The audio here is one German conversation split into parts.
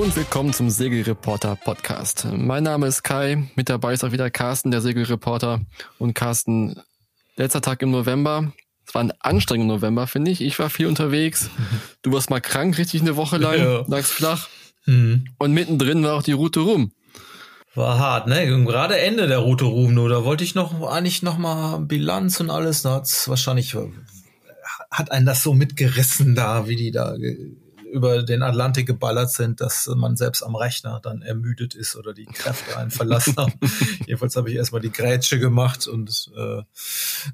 Hallo und willkommen zum Segelreporter Podcast. Mein Name ist Kai, mit dabei ist auch wieder Carsten, der Segelreporter. Und Carsten, letzter Tag im November. Es war ein anstrengender November, finde ich. Ich war viel unterwegs. Du warst mal krank, richtig eine Woche lang, ja. lagst flach. Mhm. Und mittendrin war auch die Route rum. War hart, ne? Gerade Ende der Route rum, nur da wollte ich noch eigentlich noch mal Bilanz und alles. Da hat's wahrscheinlich hat einen das so mitgerissen da, wie die da über den Atlantik geballert sind, dass man selbst am Rechner dann ermüdet ist oder die Kräfte einen verlassen haben. Jedenfalls habe ich erstmal die Grätsche gemacht und äh,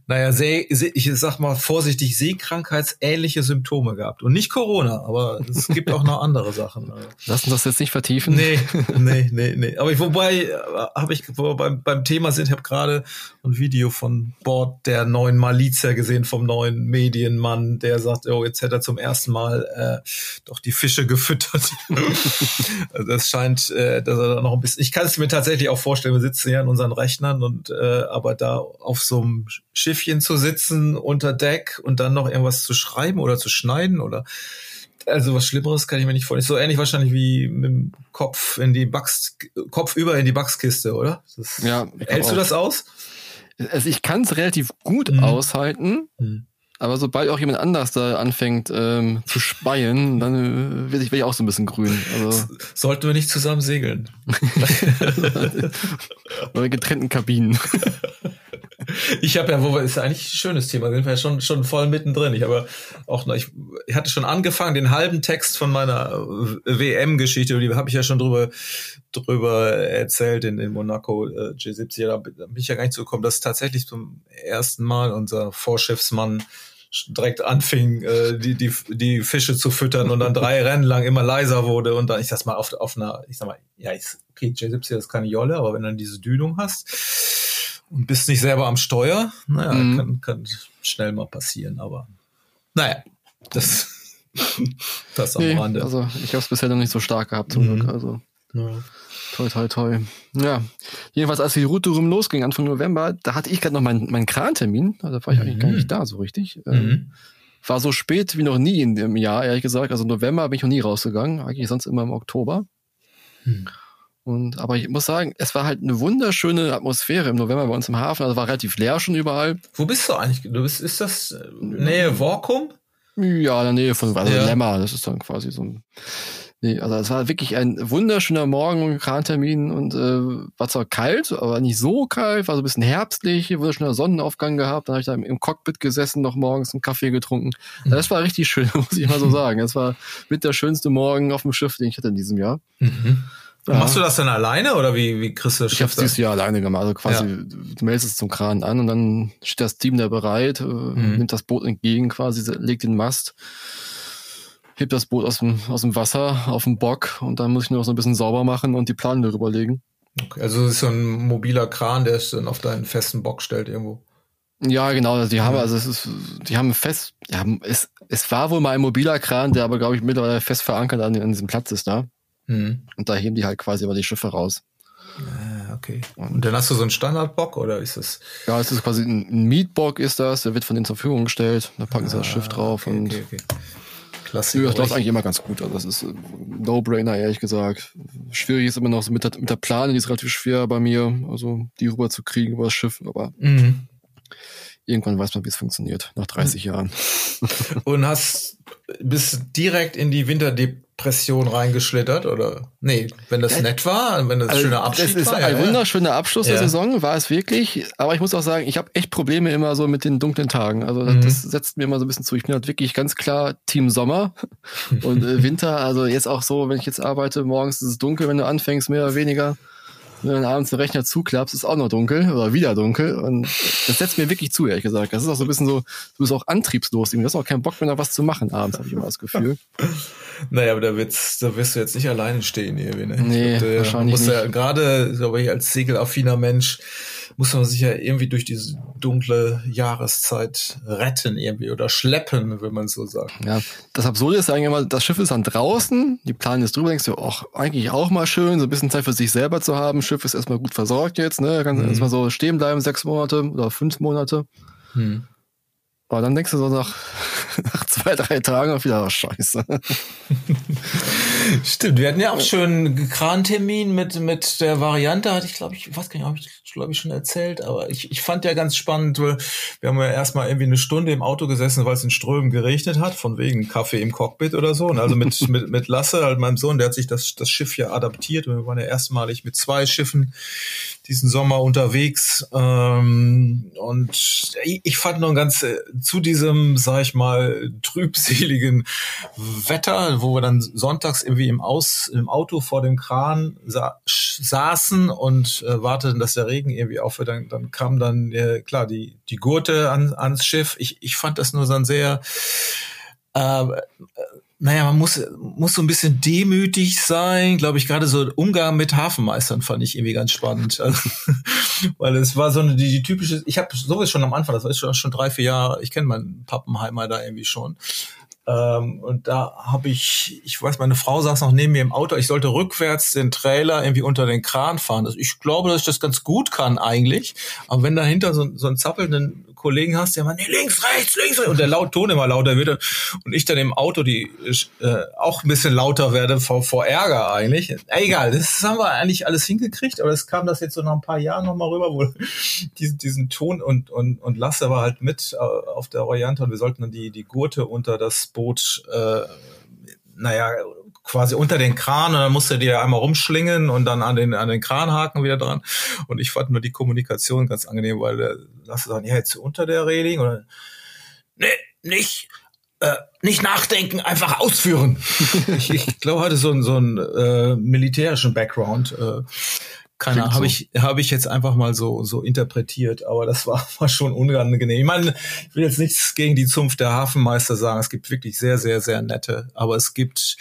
naja, See, ich sag mal vorsichtig, Seekrankheitsähnliche Symptome gehabt. Und nicht Corona, aber es gibt auch noch andere Sachen. Lass uns das jetzt nicht vertiefen. Nee, nee, nee, nee. Aber ich, wobei, äh, habe ich, wo beim, beim Thema sind, ich habe gerade ein Video von Bord der neuen Malizia gesehen, vom neuen Medienmann, der sagt, oh, jetzt hätte er zum ersten Mal äh, doch die Fische gefüttert. also das scheint, äh, dass er da noch ein bisschen. Ich kann es mir tatsächlich auch vorstellen, wir sitzen ja in unseren Rechnern und äh, aber da auf so einem Schiffchen zu sitzen unter Deck und dann noch irgendwas zu schreiben oder zu schneiden oder also was Schlimmeres kann ich mir nicht vorstellen. So ähnlich wahrscheinlich wie mit dem Kopf in die Bugs, Kopf über in die Buchskiste, oder? Das, ja. Hältst du das aus? Also ich kann es relativ gut mhm. aushalten. Mhm. Aber sobald auch jemand anders da anfängt ähm, zu speien, dann äh, werde ich, werd ich auch so ein bisschen grün. Also Sollten wir nicht zusammen segeln? Oder getrennten Kabinen. Ich habe ja, wo wir, ist ja eigentlich ein schönes Thema, sind wir ja schon, schon voll mittendrin. Ich habe auch noch, ich, ich hatte schon angefangen, den halben Text von meiner WM-Geschichte, die habe ich ja schon drüber, drüber erzählt in, in Monaco äh, G70, da bin ich ja gar nicht so gekommen, dass tatsächlich zum ersten Mal unser Vorschiffsmann direkt anfing, äh, die, die, die Fische zu füttern und dann drei Rennen lang immer leiser wurde und dann, ich sag mal, auf, auf einer, ich sag mal, ja, ist, okay, J70 ist keine Jolle, aber wenn du dann diese Dünung hast und bist nicht selber am Steuer, naja, mhm. kann, kann schnell mal passieren, aber naja, das, das am nee, Rande. Also ich habe es bisher noch nicht so stark gehabt zum mhm. Glück, also. Ja. Toi, toi, toi. Ja, jedenfalls, als die Route rum losging, Anfang November, da hatte ich gerade noch meinen mein Krantermin. Also da war ich mhm. eigentlich gar nicht da so richtig. Ähm, mhm. war so spät wie noch nie in dem Jahr, ehrlich gesagt. Also November bin ich noch nie rausgegangen. Eigentlich sonst immer im Oktober. Mhm. Und, aber ich muss sagen, es war halt eine wunderschöne Atmosphäre im November bei uns im Hafen. Also war relativ leer schon überall. Wo bist du eigentlich? Du bist, ist das äh, Nähe Workum? Ja, in der Nähe von also ja. Lemmer. Das ist dann quasi so ein Nee, also es war wirklich ein wunderschöner Morgen, Krantermin und äh, war zwar kalt, aber nicht so kalt, war so ein bisschen herbstlich, wunderschöner Sonnenaufgang gehabt. Dann habe ich da im Cockpit gesessen, noch morgens einen Kaffee getrunken. Mhm. Das war richtig schön, muss ich mal so sagen. Das war mit der schönste Morgen auf dem Schiff, den ich hatte in diesem Jahr. Mhm. Ja. Machst du das dann alleine oder wie, wie kriegst du das Ich habe es dieses Jahr alleine gemacht. Also quasi, ja. du meldest es zum Kran an und dann steht das Team da bereit, äh, mhm. nimmt das Boot entgegen, quasi legt den Mast heb das Boot aus dem, aus dem Wasser auf den Bock und dann muss ich nur noch so ein bisschen sauber machen und die Planen darüber legen. Okay, also es ist so ein mobiler Kran, der es dann auf deinen festen Bock stellt irgendwo. Ja, genau. Also die haben, also es ist, die haben fest, ja, es, es war wohl mal ein mobiler Kran, der aber, glaube ich, mittlerweile fest verankert an, an diesem Platz ist da. Mhm. Und da heben die halt quasi über die Schiffe raus. Ah, okay. Und dann hast du so einen Standardbock oder ist es? Ja, es ist quasi ein Mietbock ist das, der wird von denen zur Verfügung gestellt. Da packen ah, sie das Schiff drauf okay, und okay, okay. Klasse. Ja, das läuft eigentlich immer ganz gut. Also das ist No-Brainer, ehrlich gesagt. Schwierig ist immer noch so mit der, mit der Plane, die ist relativ schwer bei mir, also die rüber zu kriegen über das Schiff, aber mhm. irgendwann weiß man, wie es funktioniert, nach 30 mhm. Jahren. Und hast bist direkt in die Winterdepression reingeschlittert oder? Nee, wenn das ja, nett war, wenn das also, schöner Abschluss war. Das ist war, ein ja, wunderschöner Abschluss ja. der Saison, war es wirklich. Aber ich muss auch sagen, ich habe echt Probleme immer so mit den dunklen Tagen. Also mhm. das setzt mir immer so ein bisschen zu. Ich bin halt wirklich ganz klar Team Sommer und äh, Winter. Also jetzt auch so, wenn ich jetzt arbeite, morgens ist es dunkel, wenn du anfängst, mehr oder weniger. Wenn du dann abends den Rechner zuklappst, ist auch noch dunkel oder wieder dunkel. Und das setzt mir wirklich zu, ehrlich gesagt. Das ist auch so ein bisschen so, du bist auch antriebslos. Du hast auch keinen Bock mehr, noch was zu machen abends, habe ich immer das Gefühl. Naja, aber da, wird's, da wirst du jetzt nicht alleine stehen, irgendwie. Ne? Nee, glaub, wahrscheinlich nicht. Ja, gerade, glaube ich, als segelaffiner Mensch muss man sich ja irgendwie durch diese dunkle Jahreszeit retten irgendwie oder schleppen, wenn man so sagt. Ja, das Absurde ist eigentlich immer, das Schiff ist dann draußen, die Plan ist drüber, denkst du, ach, eigentlich auch mal schön, so ein bisschen Zeit für sich selber zu haben. Schiff ist erstmal gut versorgt jetzt, ne? Kann mhm. erstmal so stehen bleiben, sechs Monate oder fünf Monate. Mhm. Aber dann denkst du so nach, nach zwei, drei Tagen auch wieder, oh, scheiße. Stimmt, wir hatten ja auch schön Krantermin mit, mit der Variante, hatte ich glaube ich, was kann ich, habe ich glaube ich schon erzählt, aber ich, ich fand ja ganz spannend, weil wir haben ja erstmal irgendwie eine Stunde im Auto gesessen, weil es in Strömen geregnet hat, von wegen Kaffee im Cockpit oder so. Und also mit, mit, mit Lasse, halt meinem Sohn, der hat sich das, das Schiff ja adaptiert. Und wir waren ja erstmalig mit zwei Schiffen diesen Sommer unterwegs. Ähm, und ich, ich fand noch ganz äh, zu diesem, sag ich mal, trübseligen Wetter, wo wir dann sonntags irgendwie im, Aus, im Auto vor dem Kran sa saßen und äh, warteten, dass der Regen irgendwie aufhört. Dann, dann kam dann, äh, klar, die, die Gurte an, ans Schiff. Ich, ich fand das nur so ein sehr äh, naja, man muss, muss so ein bisschen demütig sein, glaube ich, gerade so Umgang mit Hafenmeistern fand ich irgendwie ganz spannend. Also, weil es war so eine, die, die typische, ich habe sowas schon am Anfang, das war schon, schon drei, vier Jahre, ich kenne meinen Pappenheimer da irgendwie schon. Ähm, und da habe ich, ich weiß, meine Frau saß noch neben mir im Auto, ich sollte rückwärts den Trailer irgendwie unter den Kran fahren. Also ich glaube, dass ich das ganz gut kann eigentlich. Aber wenn dahinter so, so einen zappelnden Kollegen hast, der immer, nee, links, rechts, links, rechts, und der laut Ton immer lauter wird und ich dann im Auto die äh, auch ein bisschen lauter werde vor, vor Ärger eigentlich. Egal, das haben wir eigentlich alles hingekriegt, aber es kam das jetzt so nach ein paar Jahren nochmal rüber, wo diesen, diesen Ton und, und, und Lasse war halt mit äh, auf der Variante und wir sollten dann die, die Gurte unter das Boot, äh, naja, quasi unter den Kran und dann musste die ja einmal rumschlingen und dann an den, an den Kranhaken wieder dran. Und ich fand nur die Kommunikation ganz angenehm, weil der Lasse sagen, ja, jetzt unter der Reling oder nee, nicht. Äh, nicht nachdenken, einfach ausführen. ich, ich glaube, hatte so einen so einen äh, militärischen Background. Äh, keine Ahnung, so. habe ich, hab ich jetzt einfach mal so, so interpretiert, aber das war, war schon unangenehm. Ich meine, ich will jetzt nichts gegen die Zunft der Hafenmeister sagen. Es gibt wirklich sehr, sehr, sehr nette, aber es gibt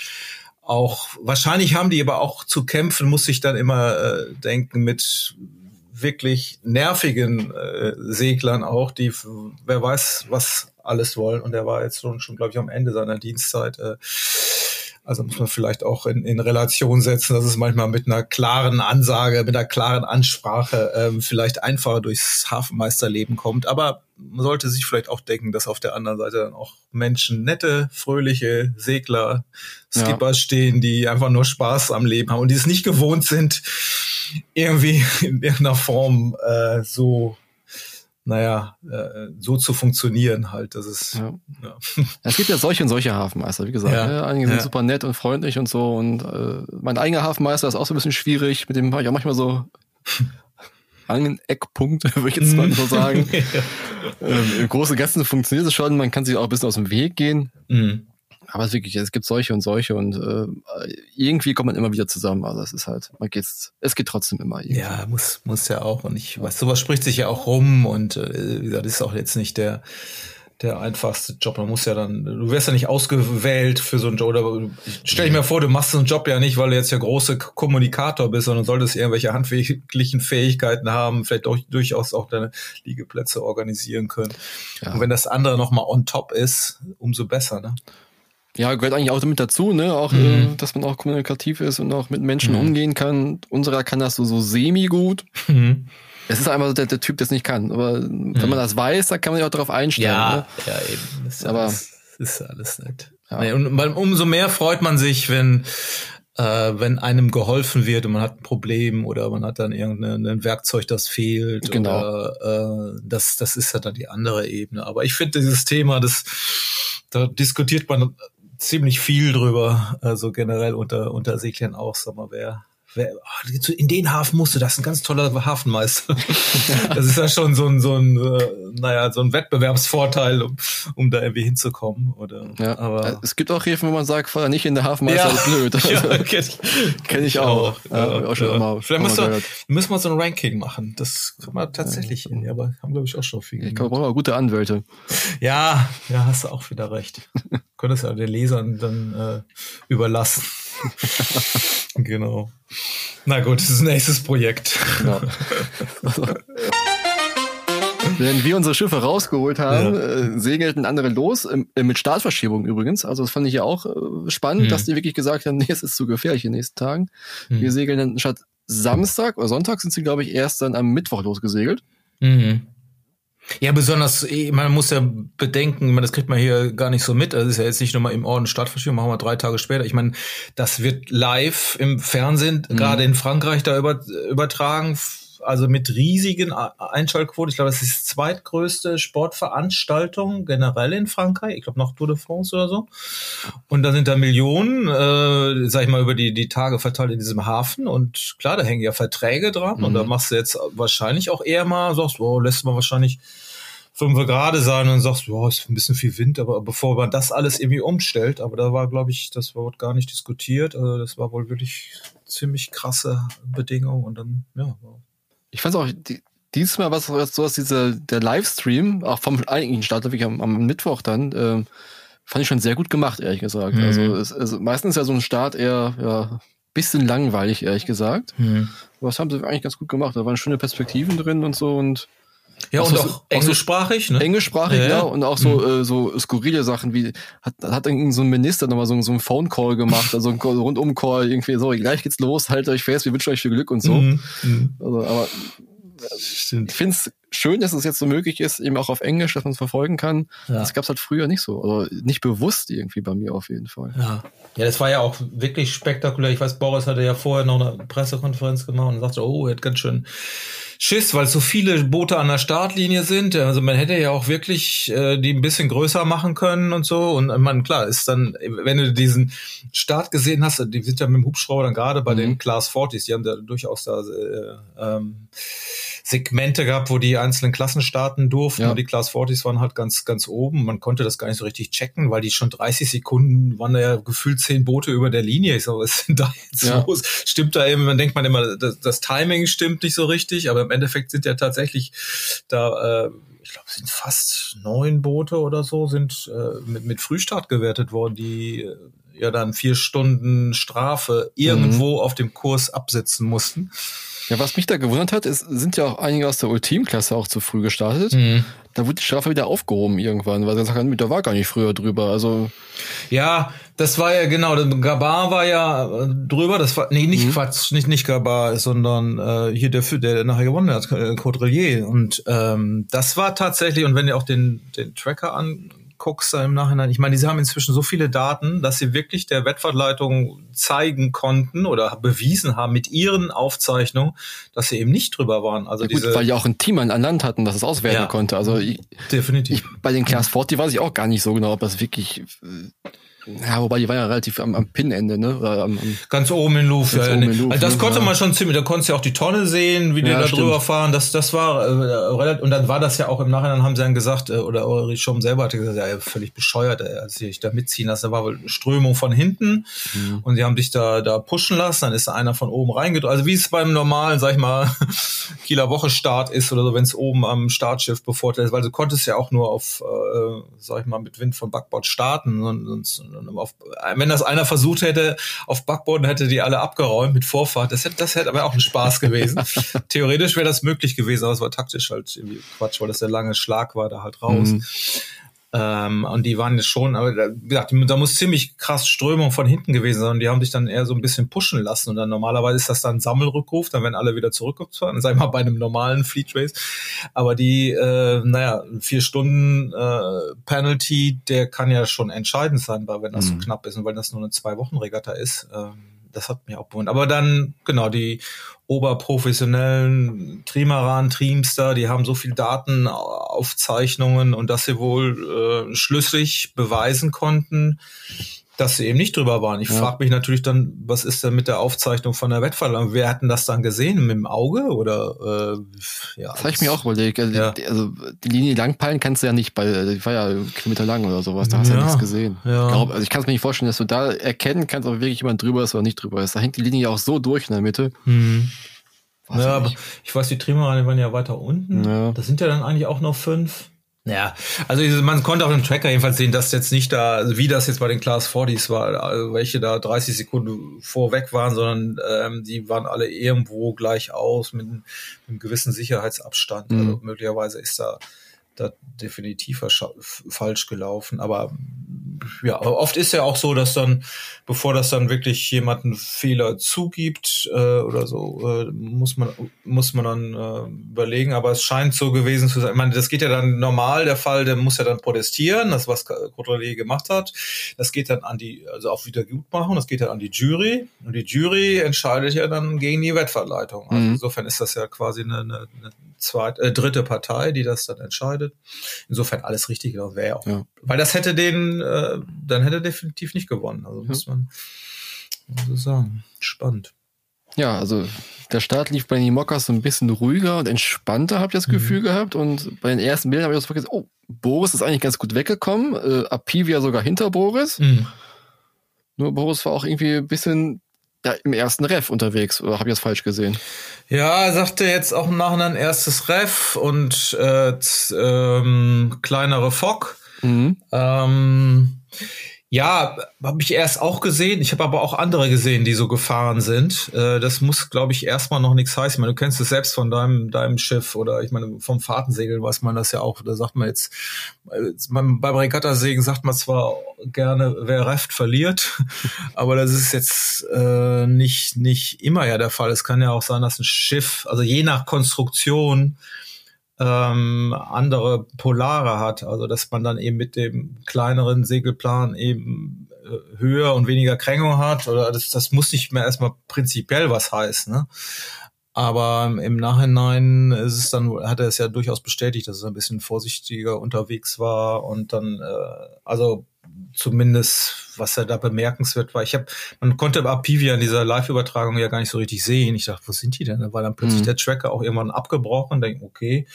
auch, wahrscheinlich haben die aber auch zu kämpfen, muss ich dann immer äh, denken, mit wirklich nervigen äh, Seglern auch, die wer weiß, was alles wollen. Und er war jetzt schon, schon glaube ich, am Ende seiner Dienstzeit. Äh, also muss man vielleicht auch in, in Relation setzen, dass es manchmal mit einer klaren Ansage, mit einer klaren Ansprache ähm, vielleicht einfacher durchs Hafenmeisterleben kommt. Aber man sollte sich vielleicht auch denken, dass auf der anderen Seite dann auch Menschen, nette, fröhliche Segler, Skipper ja. stehen, die einfach nur Spaß am Leben haben und die es nicht gewohnt sind, irgendwie in irgendeiner Form äh, so naja, äh, so zu funktionieren halt. Das ist. Ja. Ja. Es gibt ja solche und solche Hafenmeister, wie gesagt. Ja. Ne? Einige sind super nett und freundlich und so. Und äh, mein eigener Hafenmeister ist auch so ein bisschen schwierig. Mit dem habe ich auch manchmal so einen Eckpunkt, würde ich jetzt mal so sagen. ähm, Im Großen und Ganzen funktioniert es schon. Man kann sich auch ein bisschen aus dem Weg gehen. Mhm aber es wirklich, es gibt solche und solche und äh, irgendwie kommt man immer wieder zusammen. Also es ist halt, man geht's, es geht trotzdem immer. Irgendwie. Ja, muss muss ja auch und ich weiß, sowas spricht sich ja auch rum und äh, wie gesagt, ist auch jetzt nicht der der einfachste Job. Man muss ja dann, du wirst ja nicht ausgewählt für so einen Job. Oder stell dich mir vor, du machst so einen Job ja nicht, weil du jetzt der große Kommunikator bist, sondern solltest irgendwelche handwerklichen Fähigkeiten haben, vielleicht auch durchaus auch deine Liegeplätze organisieren können. Ja. Und wenn das andere nochmal on top ist, umso besser, ne? Ja, gehört eigentlich auch damit dazu, ne? Auch, mhm. äh, dass man auch kommunikativ ist und auch mit Menschen mhm. umgehen kann. Unserer kann das so, so semi gut. Mhm. Es ist einfach so der, der Typ, der es nicht kann. Aber wenn man mhm. das weiß, dann kann man sich auch darauf einstellen. Ja, ne? ja eben. Das ist Aber alles, ist alles nett. Ja. Und umso mehr freut man sich, wenn äh, wenn einem geholfen wird und man hat ein Problem oder man hat dann irgendein Werkzeug, das fehlt. Genau. Oder, äh, das, das ist ja dann die andere Ebene. Aber ich finde dieses Thema, das, da diskutiert man ziemlich viel drüber, also generell unter, unter Seglern auch, sag mal, wer, in den Hafen musste, das ist ein ganz toller Hafenmeister. das ist ja schon so ein, so ein, äh, naja, so ein Wettbewerbsvorteil, um, um da irgendwie hinzukommen, oder? Ja, aber äh, es gibt auch Häfen, wo man sagt, fahr nicht in der Hafenmeister, ja. ist blöd. Also, ja, kenn ich, kenn ich auch. Ja, ja, auch schon ja. Immer, Vielleicht müssen wir, müssen wir so ein Ranking machen. Das kann man tatsächlich, ja. aber haben glaube ich auch schon viel. Ich glaube, brauchen wir gute Anwälte. Ja, ja, hast du auch wieder recht können es ja den Lesern dann äh, überlassen. genau. Na gut, das ist ein nächstes Projekt. Ja. Wenn wir unsere Schiffe rausgeholt haben, ja. äh, segelten andere los, äh, mit Startverschiebung übrigens. Also das fand ich ja auch äh, spannend, mhm. dass die wirklich gesagt haben, nee, es ist zu gefährlich in den nächsten Tagen. Mhm. Wir segeln dann statt Samstag oder Sonntag sind sie, glaube ich, erst dann am Mittwoch losgesegelt. Mhm. Ja, besonders, eh, man muss ja bedenken, man, das kriegt man hier gar nicht so mit. Das ist ja jetzt nicht nur mal im Orden Stadtverschiebung, machen wir drei Tage später. Ich meine, das wird live im Fernsehen, mhm. gerade in Frankreich, da über, übertragen also mit riesigen Einschaltquoten. Ich glaube, das ist die zweitgrößte Sportveranstaltung generell in Frankreich. Ich glaube noch Tour de France oder so. Und da sind da Millionen, äh, sag ich mal, über die, die Tage verteilt in diesem Hafen. Und klar, da hängen ja Verträge dran. Mhm. Und da mhm. machst du jetzt wahrscheinlich auch eher mal, sagst, oh, lässt man wahrscheinlich fünf gerade sein und sagst, boah, ist ein bisschen viel Wind, aber bevor man das alles irgendwie umstellt, aber da war, glaube ich, das wurde gar nicht diskutiert. Also das war wohl wirklich ziemlich krasse Bedingungen und dann, ja, ich fand auch die, dieses Mal was so was dieser der Livestream auch vom eigentlichen Start wirklich am, am Mittwoch dann äh, fand ich schon sehr gut gemacht ehrlich gesagt. Mhm. Also, es, also meistens ja so ein Start eher ja bisschen langweilig ehrlich gesagt. Mhm. Aber das haben sie eigentlich ganz gut gemacht. Da waren schöne Perspektiven drin und so und ja, und auch, auch englischsprachig, ne? Englischsprachig, ja, ja. und auch so, mhm. äh, so skurrile Sachen wie, hat, hat dann so ein Minister nochmal so, so einen Phone-Call gemacht, also ein Rundum-Call, irgendwie so, gleich geht's los, haltet euch fest, wir wünschen euch viel Glück und so. Mhm. mhm. Also, aber Stimmt. ich finde es schön, dass es jetzt so möglich ist, eben auch auf Englisch, dass man es verfolgen kann. Ja. Das gab's halt früher nicht so. Oder nicht bewusst irgendwie bei mir auf jeden Fall. Ja. ja, das war ja auch wirklich spektakulär. Ich weiß, Boris hatte ja vorher noch eine Pressekonferenz gemacht und sagte, oh, er hat ganz schön Schiss, weil so viele Boote an der Startlinie sind. Also man hätte ja auch wirklich äh, die ein bisschen größer machen können und so. Und man, klar, ist dann, wenn du diesen Start gesehen hast, die sind ja mit dem Hubschrauber dann gerade bei mhm. den Class 40s, die haben da durchaus da äh, ähm, Segmente gehabt, wo die einzelnen Klassen starten durften. Ja. Und die Class 40s waren halt ganz, ganz oben. Man konnte das gar nicht so richtig checken, weil die schon 30 Sekunden waren da ja gefühlt zehn Boote über der Linie. Ich so, was ist denn da jetzt ja. los? Stimmt da eben, man denkt man immer, das, das, Timing stimmt nicht so richtig, aber im Endeffekt sind ja tatsächlich da, äh, ich glaube, sind fast neun Boote oder so, sind äh, mit, mit Frühstart gewertet worden, die äh, ja dann vier Stunden Strafe irgendwo mhm. auf dem Kurs absetzen mussten. Ja, was mich da gewundert hat, ist, sind ja auch einige aus der Ultimklasse auch zu früh gestartet. Mhm. Da wurde die Strafe wieder aufgehoben irgendwann, weil sie gesagt haben, da war gar nicht früher drüber. Also ja, das war ja genau, Gabar war ja äh, drüber. Das war nee nicht mhm. Quatsch, nicht nicht Gabar, sondern äh, hier der der nachher gewonnen hat, Caudrelier. Und ähm, das war tatsächlich und wenn ihr auch den den Tracker an guckst im Nachhinein, ich meine, sie haben inzwischen so viele Daten, dass sie wirklich der Wettfahrtleitung zeigen konnten oder bewiesen haben mit ihren Aufzeichnungen, dass sie eben nicht drüber waren. Also ja, gut, diese, weil die auch ein Team an, an Land hatten, das es auswerten ja, konnte. Also ich, definitiv. Ich, bei den Class 40 weiß ich auch gar nicht so genau, ob das wirklich äh, ja, wobei die war ja relativ am, am Pin-Ende, ne? Am, am ganz oben in Luft. Ja. Luft, also das ne? konnte man schon ziemlich, da konntest du ja auch die Tonne sehen, wie die ja, da stimmt. drüber fahren. Das, das war äh, relativ, und dann war das ja auch im Nachhinein, haben sie dann gesagt, äh, oder Ulrich Schom selber hatte gesagt, ja, völlig bescheuert, äh, als sie sich da mitziehen lassen. Da war wohl eine Strömung von hinten mhm. und sie haben dich da, da pushen lassen, dann ist da einer von oben reingedrückt. Also wie es beim normalen, sag ich mal, Kieler Woche Start ist oder so, wenn es oben am Startschiff bevorteilt ist, weil du konntest ja auch nur auf, äh, sag ich mal, mit Wind vom Backbord starten und, und, auf wenn das einer versucht hätte auf Backboden, hätte die alle abgeräumt mit Vorfahrt. Das hätte, das hätte aber auch ein Spaß gewesen. Theoretisch wäre das möglich gewesen, aber es war taktisch halt irgendwie Quatsch, weil das der lange Schlag war da halt raus. Mhm. Ähm, und die waren jetzt schon, aber wie gesagt, da muss ziemlich krass Strömung von hinten gewesen sein. Und die haben sich dann eher so ein bisschen pushen lassen. Und dann normalerweise ist das dann Sammelrückruf, dann werden alle wieder zurückgefahren, ich mal, bei einem normalen Fleet Race. Aber die, äh, naja, vier Stunden äh, Penalty, der kann ja schon entscheidend sein, weil wenn das mhm. so knapp ist und weil das nur eine Zwei-Wochen-Regatta ist. Ähm, das hat mich auch bewundert. Aber dann, genau, die oberprofessionellen Trimaran, Teamster, die haben so viel Datenaufzeichnungen und dass sie wohl äh, schlüssig beweisen konnten, dass sie eben nicht drüber waren. Ich ja. frage mich natürlich dann, was ist denn mit der Aufzeichnung von der Wettverleihung? Wer hat denn das dann gesehen? Mit dem Auge oder äh, ja? Das habe ich mir auch überlegt. Also, ja. die, also die Linie langpeilen kannst du ja nicht, weil die war ja Kilometer lang oder sowas. Da hast du ja, ja nichts gesehen. Ja. Ich glaub, also ich kann es mir nicht vorstellen, dass du da erkennen kannst, ob wirklich jemand drüber ist oder nicht drüber ist. Da hängt die Linie ja auch so durch in der Mitte. Mhm. ja, aber ich weiß, die Trimarane waren ja weiter unten. Ja. Das sind ja dann eigentlich auch noch fünf. Ja, also man konnte auf dem Tracker jedenfalls sehen, dass jetzt nicht da, wie das jetzt bei den Class 40s war, also welche da 30 Sekunden vorweg waren, sondern ähm, die waren alle irgendwo gleich aus mit, mit einem gewissen Sicherheitsabstand. Mhm. Also möglicherweise ist da, da definitiv falsch gelaufen. Aber ja, aber oft ist ja auch so, dass dann, bevor das dann wirklich jemand einen Fehler zugibt äh, oder so, äh, muss man muss man dann äh, überlegen. Aber es scheint so gewesen zu sein. Ich meine, das geht ja dann normal. Der Fall, der muss ja dann protestieren, das was Controlé gemacht hat. Das geht dann an die, also auch wieder gut machen. Das geht dann an die Jury und die Jury entscheidet ja dann gegen die Wettverleitung. Also mhm. insofern ist das ja quasi eine, eine, eine zweite, äh, dritte Partei, die das dann entscheidet. Insofern alles richtig, das wäre auch. Ja. Weil das hätte den, äh, dann hätte er definitiv nicht gewonnen. Also muss man so sagen. Spannend. Ja, also der Start lief bei den Mockers so ein bisschen ruhiger und entspannter, habe ich das mhm. Gefühl gehabt. Und bei den ersten Bildern habe ich so vergessen, oh, Boris ist eigentlich ganz gut weggekommen. Äh, Apivia sogar hinter Boris. Mhm. Nur Boris war auch irgendwie ein bisschen ja, im ersten Ref unterwegs, oder habe ich das falsch gesehen? Ja, er sagte jetzt auch im Nachhinein erstes Ref und äh, ähm, kleinere Fock. Mhm. Ähm, ja, habe ich erst auch gesehen. Ich habe aber auch andere gesehen, die so gefahren sind. Äh, das muss, glaube ich, erstmal noch nichts heißen. Ich meine, du kennst es selbst von deinem, deinem Schiff oder ich meine, vom Fahrtensegeln weiß man das ja auch. Da sagt man jetzt, äh, beim Regattasegeln sagt man zwar gerne, wer reft, verliert. aber das ist jetzt äh, nicht, nicht immer ja der Fall. Es kann ja auch sein, dass ein Schiff, also je nach Konstruktion, ähm, andere Polare hat, also dass man dann eben mit dem kleineren Segelplan eben äh, höher und weniger Krängung hat oder das, das muss nicht mehr erstmal prinzipiell was heißen. Ne? Aber im Nachhinein ist es dann, hat er es ja durchaus bestätigt, dass er ein bisschen vorsichtiger unterwegs war und dann, äh, also zumindest, was er da bemerkenswert war. Ich habe, man konnte Apivia in dieser Live-Übertragung ja gar nicht so richtig sehen. Ich dachte, wo sind die denn? Da war dann plötzlich mhm. der Tracker auch irgendwann abgebrochen, denken, okay.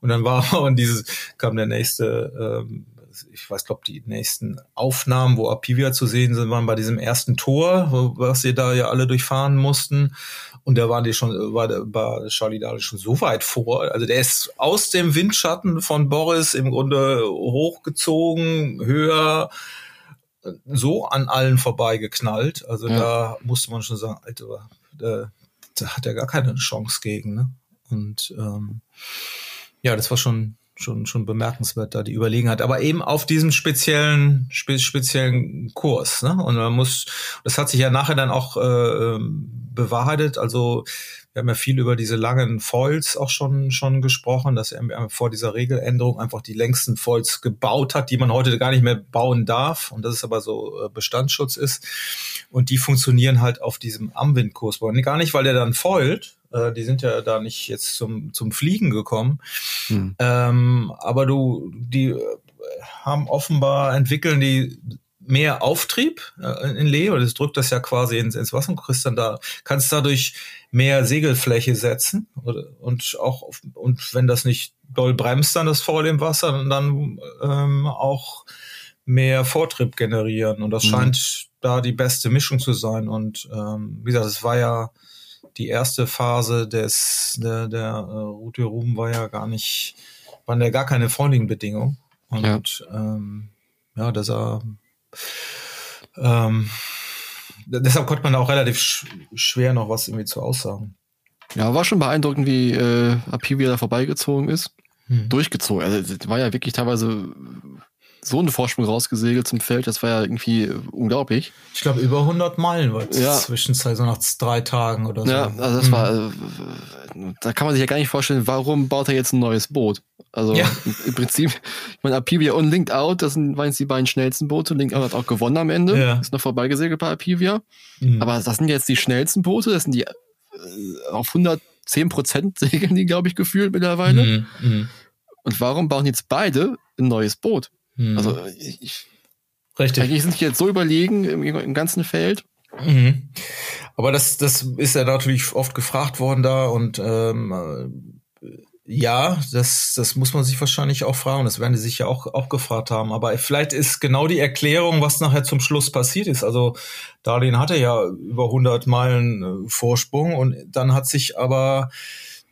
Und dann war aber dieses, kam der nächste, ähm, ich weiß, glaube die nächsten Aufnahmen, wo Apivia zu sehen sind, waren bei diesem ersten Tor, wo, was sie da ja alle durchfahren mussten. Und da waren die schon, war, war Charlie Dahle schon so weit vor. Also der ist aus dem Windschatten von Boris im Grunde hochgezogen, höher, so an allen vorbeigeknallt. Also ja. da musste man schon sagen, Alter, da, da hat er gar keine Chance gegen. Ne? Und ähm, ja, das war schon schon schon bemerkenswert da die Überlegenheit, aber eben auf diesem speziellen spe speziellen Kurs. Ne? Und man muss, das hat sich ja nachher dann auch äh, ähm, bewahrheitet. Also wir haben ja viel über diese langen Foils auch schon schon gesprochen, dass er vor dieser Regeländerung einfach die längsten Foils gebaut hat, die man heute gar nicht mehr bauen darf und das ist aber so äh, Bestandsschutz ist. Und die funktionieren halt auf diesem Amwindkurs. Gar nicht, weil der dann foilt, äh, die sind ja da nicht jetzt zum, zum Fliegen gekommen. Hm. Ähm, aber du, die äh, haben offenbar entwickeln die mehr Auftrieb äh, in Lee, oder das drückt das ja quasi ins, ins Wasser und kriegst dann da, kannst dadurch mehr Segelfläche setzen oder, und auch, auf, und wenn das nicht doll bremst, dann das vor dem Wasser, dann, dann ähm, auch mehr Vortrieb generieren und das mhm. scheint da die beste Mischung zu sein und ähm, wie gesagt, es war ja die erste Phase des der, der äh, Route Ruhm war ja gar nicht, waren ja gar keine freundlichen Bedingungen. Und ja, ähm, ja das sah ähm, deshalb konnte man auch relativ sch schwer noch was irgendwie zu aussagen. Ja, war schon beeindruckend, wie äh, Api wieder vorbeigezogen ist. Hm. Durchgezogen. Also war ja wirklich teilweise so einen Vorsprung rausgesegelt zum Feld, das war ja irgendwie unglaublich. Ich glaube, über 100 Meilen war es ja. Zwischenzeit, so nach drei Tagen oder so. Ja, also das mhm. war, äh, da kann man sich ja gar nicht vorstellen, warum baut er jetzt ein neues Boot? Also ja. im Prinzip, ich meine, Apivia und Linked Out, das sind, waren jetzt die beiden schnellsten Boote. Linked Out hat auch gewonnen am Ende, ja. ist noch vorbeigesegelt bei Apivia. Mhm. Aber das sind jetzt die schnellsten Boote, das sind die äh, auf 110 Prozent segeln die, glaube ich, gefühlt mittlerweile. Mhm. Mhm. Und warum bauen jetzt beide ein neues Boot? Mhm. Also ich, Richtig. Eigentlich sind die jetzt so überlegen im, im ganzen Feld. Mhm. Aber das, das ist ja natürlich oft gefragt worden da und ähm, ja, das, das muss man sich wahrscheinlich auch fragen. Das werden die sich ja auch, auch gefragt haben. Aber vielleicht ist genau die Erklärung, was nachher zum Schluss passiert ist. Also Darlene hatte ja über 100 Meilen äh, Vorsprung und dann hat sich aber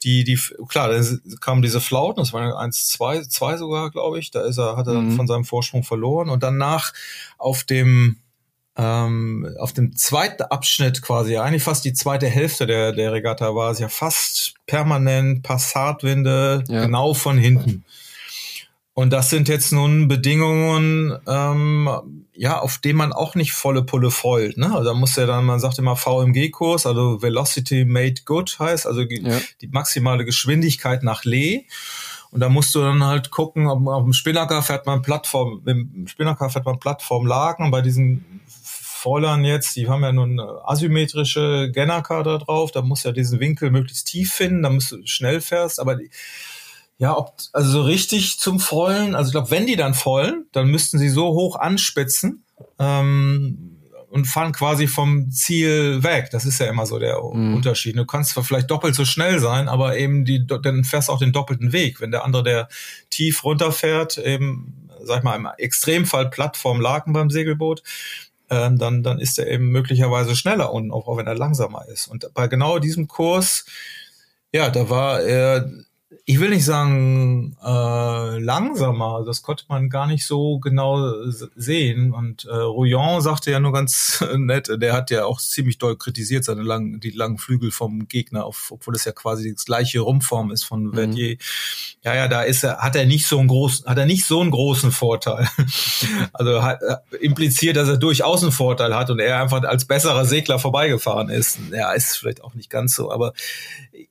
die, die, klar, dann kamen diese Flauten, das waren eins, zwei, zwei sogar, glaube ich. Da ist er, hat er mhm. von seinem Vorsprung verloren. Und danach auf dem, ähm, auf dem zweiten Abschnitt quasi, eigentlich fast die zweite Hälfte der, der Regatta war es ja fast permanent Passatwinde, ja. genau von hinten. Und das sind jetzt nun Bedingungen, ähm, ja, auf denen man auch nicht volle Pulle folgt. Ne? Also da muss ja dann, man sagt immer VMG-Kurs, also Velocity Made Good heißt, also ja. die maximale Geschwindigkeit nach Lee. Und da musst du dann halt gucken, ob auf dem Spinnaker fährt man Plattform, im Spinnaker fährt man Plattformlagen und bei diesen Fräulern jetzt, die haben ja nun asymmetrische Gennaker da drauf, da muss ja diesen Winkel möglichst tief finden, da musst du schnell fährst, aber die, ja, ob, also so richtig zum Vollen, also ich glaube, wenn die dann vollen, dann müssten sie so hoch anspitzen ähm, und fahren quasi vom Ziel weg. Das ist ja immer so der mhm. Unterschied. Du kannst zwar vielleicht doppelt so schnell sein, aber eben die, dann fährst auch den doppelten Weg. Wenn der andere, der tief runterfährt, eben, sag ich mal, im Extremfall Plattform Laken beim Segelboot, ähm, dann, dann ist er eben möglicherweise schneller unten, auch, auch wenn er langsamer ist. Und bei genau diesem Kurs, ja, da war er ich will nicht sagen äh, langsamer, das konnte man gar nicht so genau sehen. Und äh, Rouillon sagte ja nur ganz nett, der hat ja auch ziemlich doll kritisiert seine langen, die langen Flügel vom Gegner, auf, obwohl es ja quasi das gleiche Rumpform ist von mhm. Verdier. Ja, ja, da ist er, hat er nicht so einen großen, hat er nicht so einen großen Vorteil. also hat, äh, impliziert, dass er durchaus einen Vorteil hat und er einfach als besserer Segler vorbeigefahren ist. Ja, ist vielleicht auch nicht ganz so, aber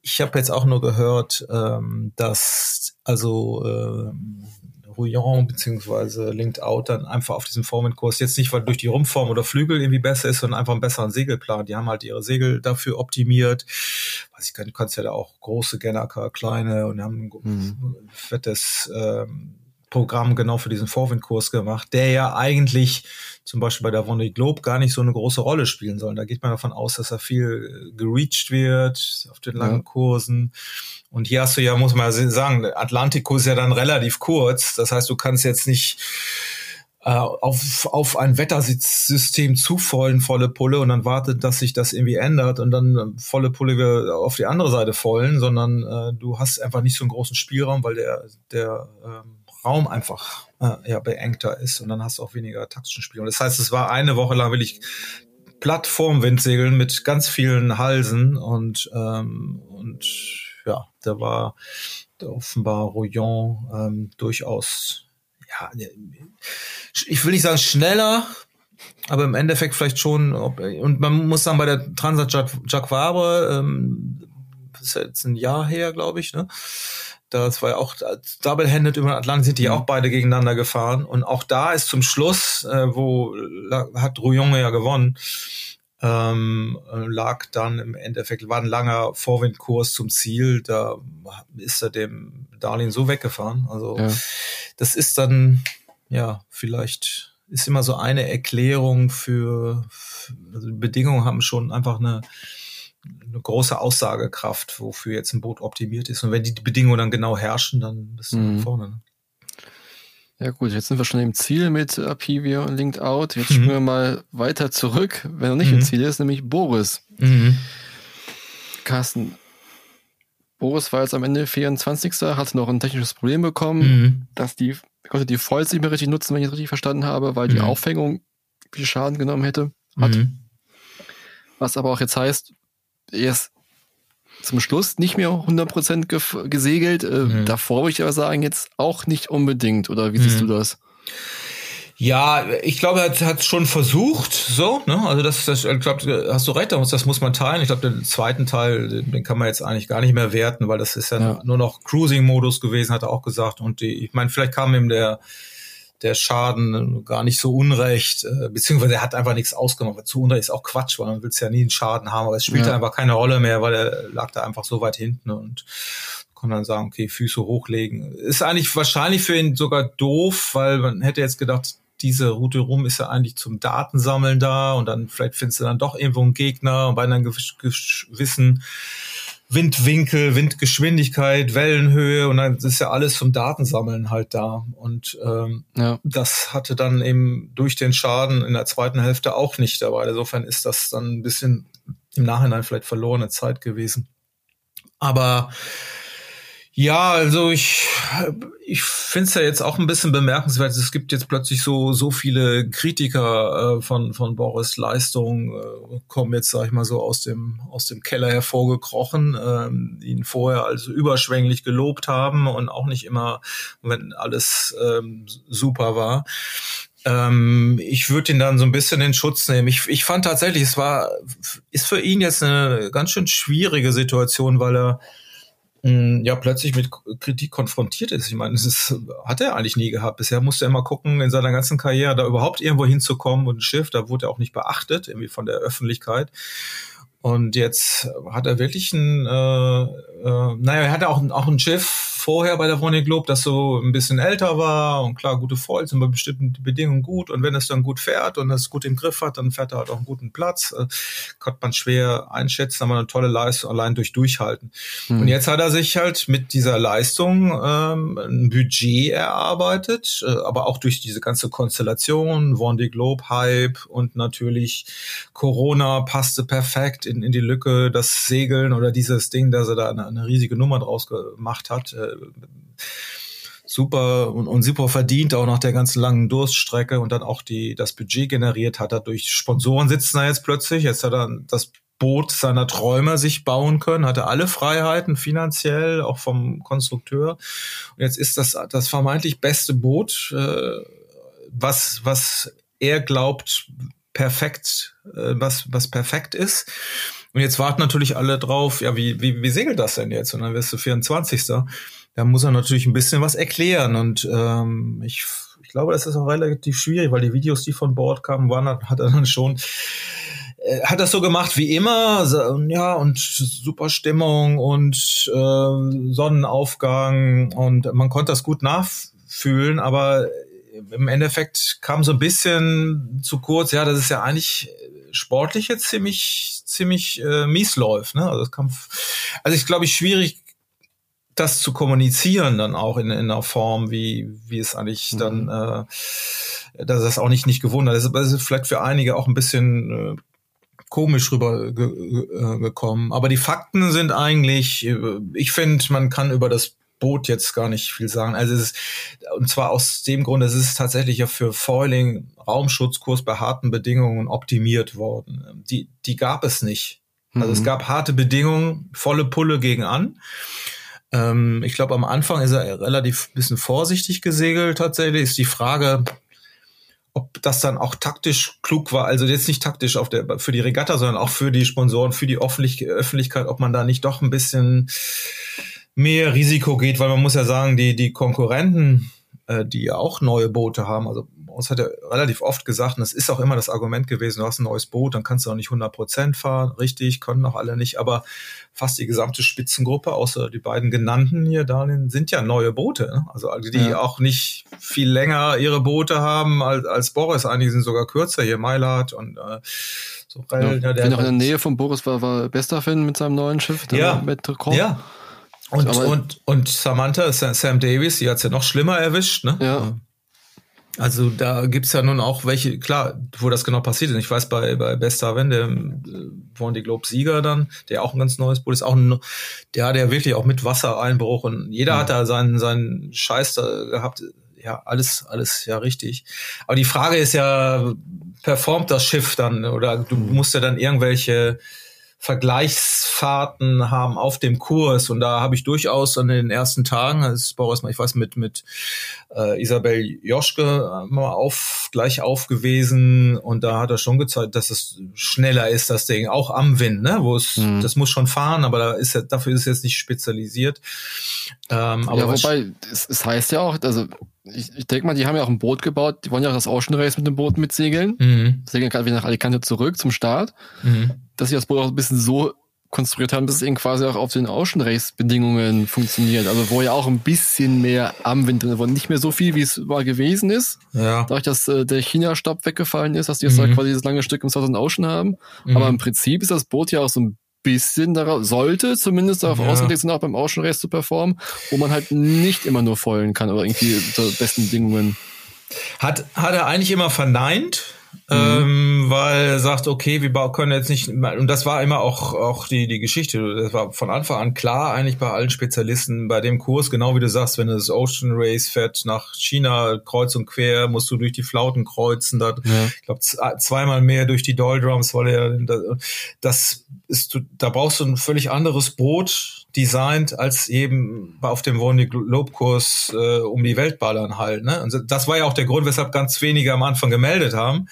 ich habe jetzt auch nur gehört, ähm, dass also äh, Rouillon beziehungsweise Linked Out dann einfach auf diesem Formenkurs jetzt nicht, weil durch die Rumpform oder Flügel irgendwie besser ist, sondern einfach einen besseren Segelplan. Die haben halt ihre Segel dafür optimiert. Weiß ich gar nicht, du kannst ja da auch große Gennaker, kleine und haben ein mhm. fettes ähm, Programm genau für diesen Vorwindkurs gemacht, der ja eigentlich zum Beispiel bei der Vendée Globe gar nicht so eine große Rolle spielen soll. Da geht man davon aus, dass er viel gereached wird auf den langen ja. Kursen. Und hier hast du ja, muss man ja sagen, Atlantico ist ja dann relativ kurz. Das heißt, du kannst jetzt nicht äh, auf, auf ein Wettersystem zuvollen, volle Pulle und dann wartet, dass sich das irgendwie ändert und dann volle Pulle auf die andere Seite vollen, sondern äh, du hast einfach nicht so einen großen Spielraum, weil der, der ähm, Raum einfach äh, ja, beengter ist und dann hast du auch weniger taktischen Spielraum. Das heißt, es war eine Woche lang wirklich Plattformwindsegeln mit ganz vielen Halsen und, ähm, und ja, da war offenbar Rouillon ähm, durchaus, ja, ich will nicht sagen schneller, aber im Endeffekt vielleicht schon, ob, und man muss sagen, bei der Transat Jacques Vabre, ähm, ist jetzt ein Jahr her, glaube ich, ne? Das war ja auch double-handed über den Atlantik sind die mhm. auch beide gegeneinander gefahren. Und auch da ist zum Schluss, äh, wo hat Rouillon ja gewonnen, ähm, lag dann im Endeffekt, war ein langer Vorwindkurs zum Ziel, da ist er dem Darlehen so weggefahren. Also ja. das ist dann, ja, vielleicht ist immer so eine Erklärung für, also Bedingungen haben schon einfach eine eine große Aussagekraft, wofür jetzt ein Boot optimiert ist. Und wenn die Bedingungen dann genau herrschen, dann bist du mhm. vorne. Ne? Ja gut, jetzt sind wir schon im Ziel mit Apivia und Linked Out. Jetzt mhm. springen wir mal weiter zurück, wenn er nicht mhm. im Ziel ist, nämlich Boris. Mhm. Carsten, Boris war jetzt am Ende 24. hatte noch ein technisches Problem bekommen, mhm. dass die, konnte die Foils nicht mehr richtig nutzen, wenn ich es richtig verstanden habe, weil die mhm. Aufhängung viel Schaden genommen hätte, hat. Mhm. Was aber auch jetzt heißt, erst zum Schluss nicht mehr 100% gesegelt. Äh, mhm. Davor würde ich aber sagen, jetzt auch nicht unbedingt. Oder wie siehst mhm. du das? Ja, ich glaube, er hat es schon versucht, so, ne? Also das, das ich glaube, hast du recht, das muss man teilen. Ich glaube, den zweiten Teil, den kann man jetzt eigentlich gar nicht mehr werten, weil das ist ja, ja. nur noch Cruising-Modus gewesen, hat er auch gesagt. Und die, ich meine, vielleicht kam ihm der der Schaden gar nicht so unrecht, äh, beziehungsweise er hat einfach nichts ausgemacht. Zu Unrecht ist auch Quatsch, weil man will ja nie einen Schaden haben, aber es spielt ja. einfach keine Rolle mehr, weil er lag da einfach so weit hinten und kann dann sagen, okay, Füße hochlegen. Ist eigentlich wahrscheinlich für ihn sogar doof, weil man hätte jetzt gedacht, diese Route rum ist ja eigentlich zum Datensammeln da und dann vielleicht findest du dann doch irgendwo einen Gegner und bei einem gewissen Windwinkel, Windgeschwindigkeit, Wellenhöhe und dann ist ja alles zum Datensammeln halt da. Und ähm, ja. das hatte dann eben durch den Schaden in der zweiten Hälfte auch nicht dabei. Insofern ist das dann ein bisschen im Nachhinein vielleicht verlorene Zeit gewesen. Aber Ja, also ich, ich finde es ja jetzt auch ein bisschen bemerkenswert. Es gibt jetzt plötzlich so, so viele Kritiker äh, von, von Boris Leistung, äh, kommen jetzt, sag ich mal, so aus dem, aus dem Keller hervorgekrochen, äh, die ihn vorher also überschwänglich gelobt haben und auch nicht immer, wenn alles ähm, super war. Ähm, ich würde ihn dann so ein bisschen in Schutz nehmen. Ich, ich fand tatsächlich, es war, ist für ihn jetzt eine ganz schön schwierige Situation, weil er ja plötzlich mit Kritik konfrontiert ist. Ich meine, das hat er eigentlich nie gehabt. Bisher musste er immer gucken, in seiner ganzen Karriere da überhaupt irgendwo hinzukommen und ein Schiff, da wurde er auch nicht beachtet, irgendwie von der Öffentlichkeit. Und jetzt hat er wirklich ein, äh, äh, naja, er hatte auch, auch ein Schiff vorher bei der Ronny Globe, das so ein bisschen älter war und klar, gute Foils sind bei bestimmten Bedingungen gut und wenn es dann gut fährt und es gut im Griff hat, dann fährt er halt auch einen guten Platz. Äh, kann man schwer einschätzen, aber eine tolle Leistung allein durch Durchhalten. Mhm. Und jetzt hat er sich halt mit dieser Leistung ähm, ein Budget erarbeitet, äh, aber auch durch diese ganze Konstellation, Vendée Globe Hype und natürlich Corona passte perfekt in, in die Lücke, das Segeln oder dieses Ding, dass er da eine, eine riesige Nummer draus gemacht hat. Super und, und super verdient, auch nach der ganzen langen Durststrecke und dann auch die, das Budget generiert hat. Er durch Sponsoren sitzen er jetzt plötzlich. Jetzt hat er das Boot seiner Träume sich bauen können, hatte alle Freiheiten finanziell, auch vom Konstrukteur. Und jetzt ist das das vermeintlich beste Boot, äh, was, was er glaubt, perfekt, äh, was, was perfekt ist. Und jetzt warten natürlich alle drauf, ja, wie, wie, wie segelt das denn jetzt? Und dann wirst du 24. Da muss er natürlich ein bisschen was erklären. Und ähm, ich, ich glaube, das ist auch relativ schwierig, weil die Videos, die von Bord kamen, waren, hat er dann schon äh, hat das so gemacht wie immer, ja, und super Stimmung und äh, Sonnenaufgang und man konnte das gut nachfühlen, aber im Endeffekt kam so ein bisschen zu kurz, ja, das ist ja eigentlich sportlich jetzt ziemlich, ziemlich äh, mies läuft. Ne? Also, es kam, also ich glaube, ich schwierig, das zu kommunizieren dann auch in, in einer Form, wie, wie es eigentlich mhm. dann, äh, dass das auch nicht, nicht gewundert ist. Das ist vielleicht für einige auch ein bisschen äh, komisch rüber ge äh. Aber die Fakten sind eigentlich, äh, ich finde, man kann über das Boot jetzt gar nicht viel sagen. Also es ist, und zwar aus dem Grund, es ist tatsächlich ja für Foiling Raumschutzkurs bei harten Bedingungen optimiert worden. Die, die gab es nicht. Also mhm. es gab harte Bedingungen, volle Pulle gegen an. Ähm, ich glaube, am Anfang ist er relativ bisschen vorsichtig gesegelt tatsächlich. Ist die Frage, ob das dann auch taktisch klug war, also jetzt nicht taktisch auf der, für die Regatta, sondern auch für die Sponsoren, für die Öffentlichkeit, ob man da nicht doch ein bisschen mehr Risiko geht, weil man muss ja sagen, die, die Konkurrenten, äh, die ja auch neue Boote haben, also uns hat er relativ oft gesagt, und das ist auch immer das Argument gewesen, du hast ein neues Boot, dann kannst du auch nicht 100 Prozent fahren, richtig, können auch alle nicht, aber fast die gesamte Spitzengruppe, außer die beiden genannten hier, Darlehen, sind ja neue Boote, ne? also die ja. auch nicht viel länger ihre Boote haben als, als Boris, einige sind sogar kürzer, hier Mailat und äh, so. Ja, ja, der, noch in der Nähe von Boris war, war Besterfin mit seinem neuen Schiff, ja, mit ja, und, und, und Samantha, Sam Davis, die hat's ja noch schlimmer erwischt, ne? Ja. Also da gibt's ja nun auch welche, klar, wo das genau passiert ist. Ich weiß, bei, bei Bestaven, der äh, die Globe-Sieger dann, der auch ein ganz neues Boot ist, auch ein, der hat ja wirklich auch mit Wassereinbruch und jeder mhm. hat da seinen, seinen Scheiß da gehabt. Ja, alles, alles ja richtig. Aber die Frage ist ja, performt das Schiff dann oder du mhm. musst ja dann irgendwelche Vergleichsfahrten haben auf dem Kurs und da habe ich durchaus an den ersten Tagen, das war erstmal, ich weiß, mit mit äh, Isabel Joschke mal auf gleich aufgewesen und da hat er schon gezeigt, dass es schneller ist, das Ding, auch am Wind, ne, wo es, mhm. das muss schon fahren, aber da ist ja, dafür ist es jetzt nicht spezialisiert. Ähm, aber ja, wobei, es, es heißt ja auch, also ich, ich denke mal, die haben ja auch ein Boot gebaut, die wollen ja auch das Ocean Race mit dem Boot mitsegeln. Mhm. Segeln gerade wieder nach Alicante zurück zum Start. Mhm. Dass sie das Boot auch ein bisschen so konstruiert haben, dass es eben quasi auch auf den Ocean Race Bedingungen funktioniert. Also wo ja auch ein bisschen mehr am Wind drin war. Nicht mehr so viel, wie es mal gewesen ist. Ja. Dadurch, dass äh, der China-Stab weggefallen ist, dass die jetzt mhm. da quasi dieses lange Stück im Southern Ocean haben. Mhm. Aber im Prinzip ist das Boot ja auch so ein bisschen darauf, sollte zumindest darauf ja. ausgelegt sein, auch beim Ocean Race zu performen, wo man halt nicht immer nur vollen kann oder irgendwie unter besten Bedingungen. Hat, hat er eigentlich immer verneint, mhm. ähm, weil er sagt, okay, wir können jetzt nicht, und das war immer auch, auch die, die Geschichte, das war von Anfang an klar eigentlich bei allen Spezialisten, bei dem Kurs, genau wie du sagst, wenn du das Ocean Race fährt nach China, kreuz und quer, musst du durch die Flauten kreuzen, da, ja. ich glaube, zweimal mehr durch die Doldrums, weil er, das ist, da brauchst du ein völlig anderes Boot, designt als eben auf dem Vonley Globe Kurs äh, um die Welt ballern halt. Ne? Und das war ja auch der Grund, weshalb ganz wenige am Anfang gemeldet haben.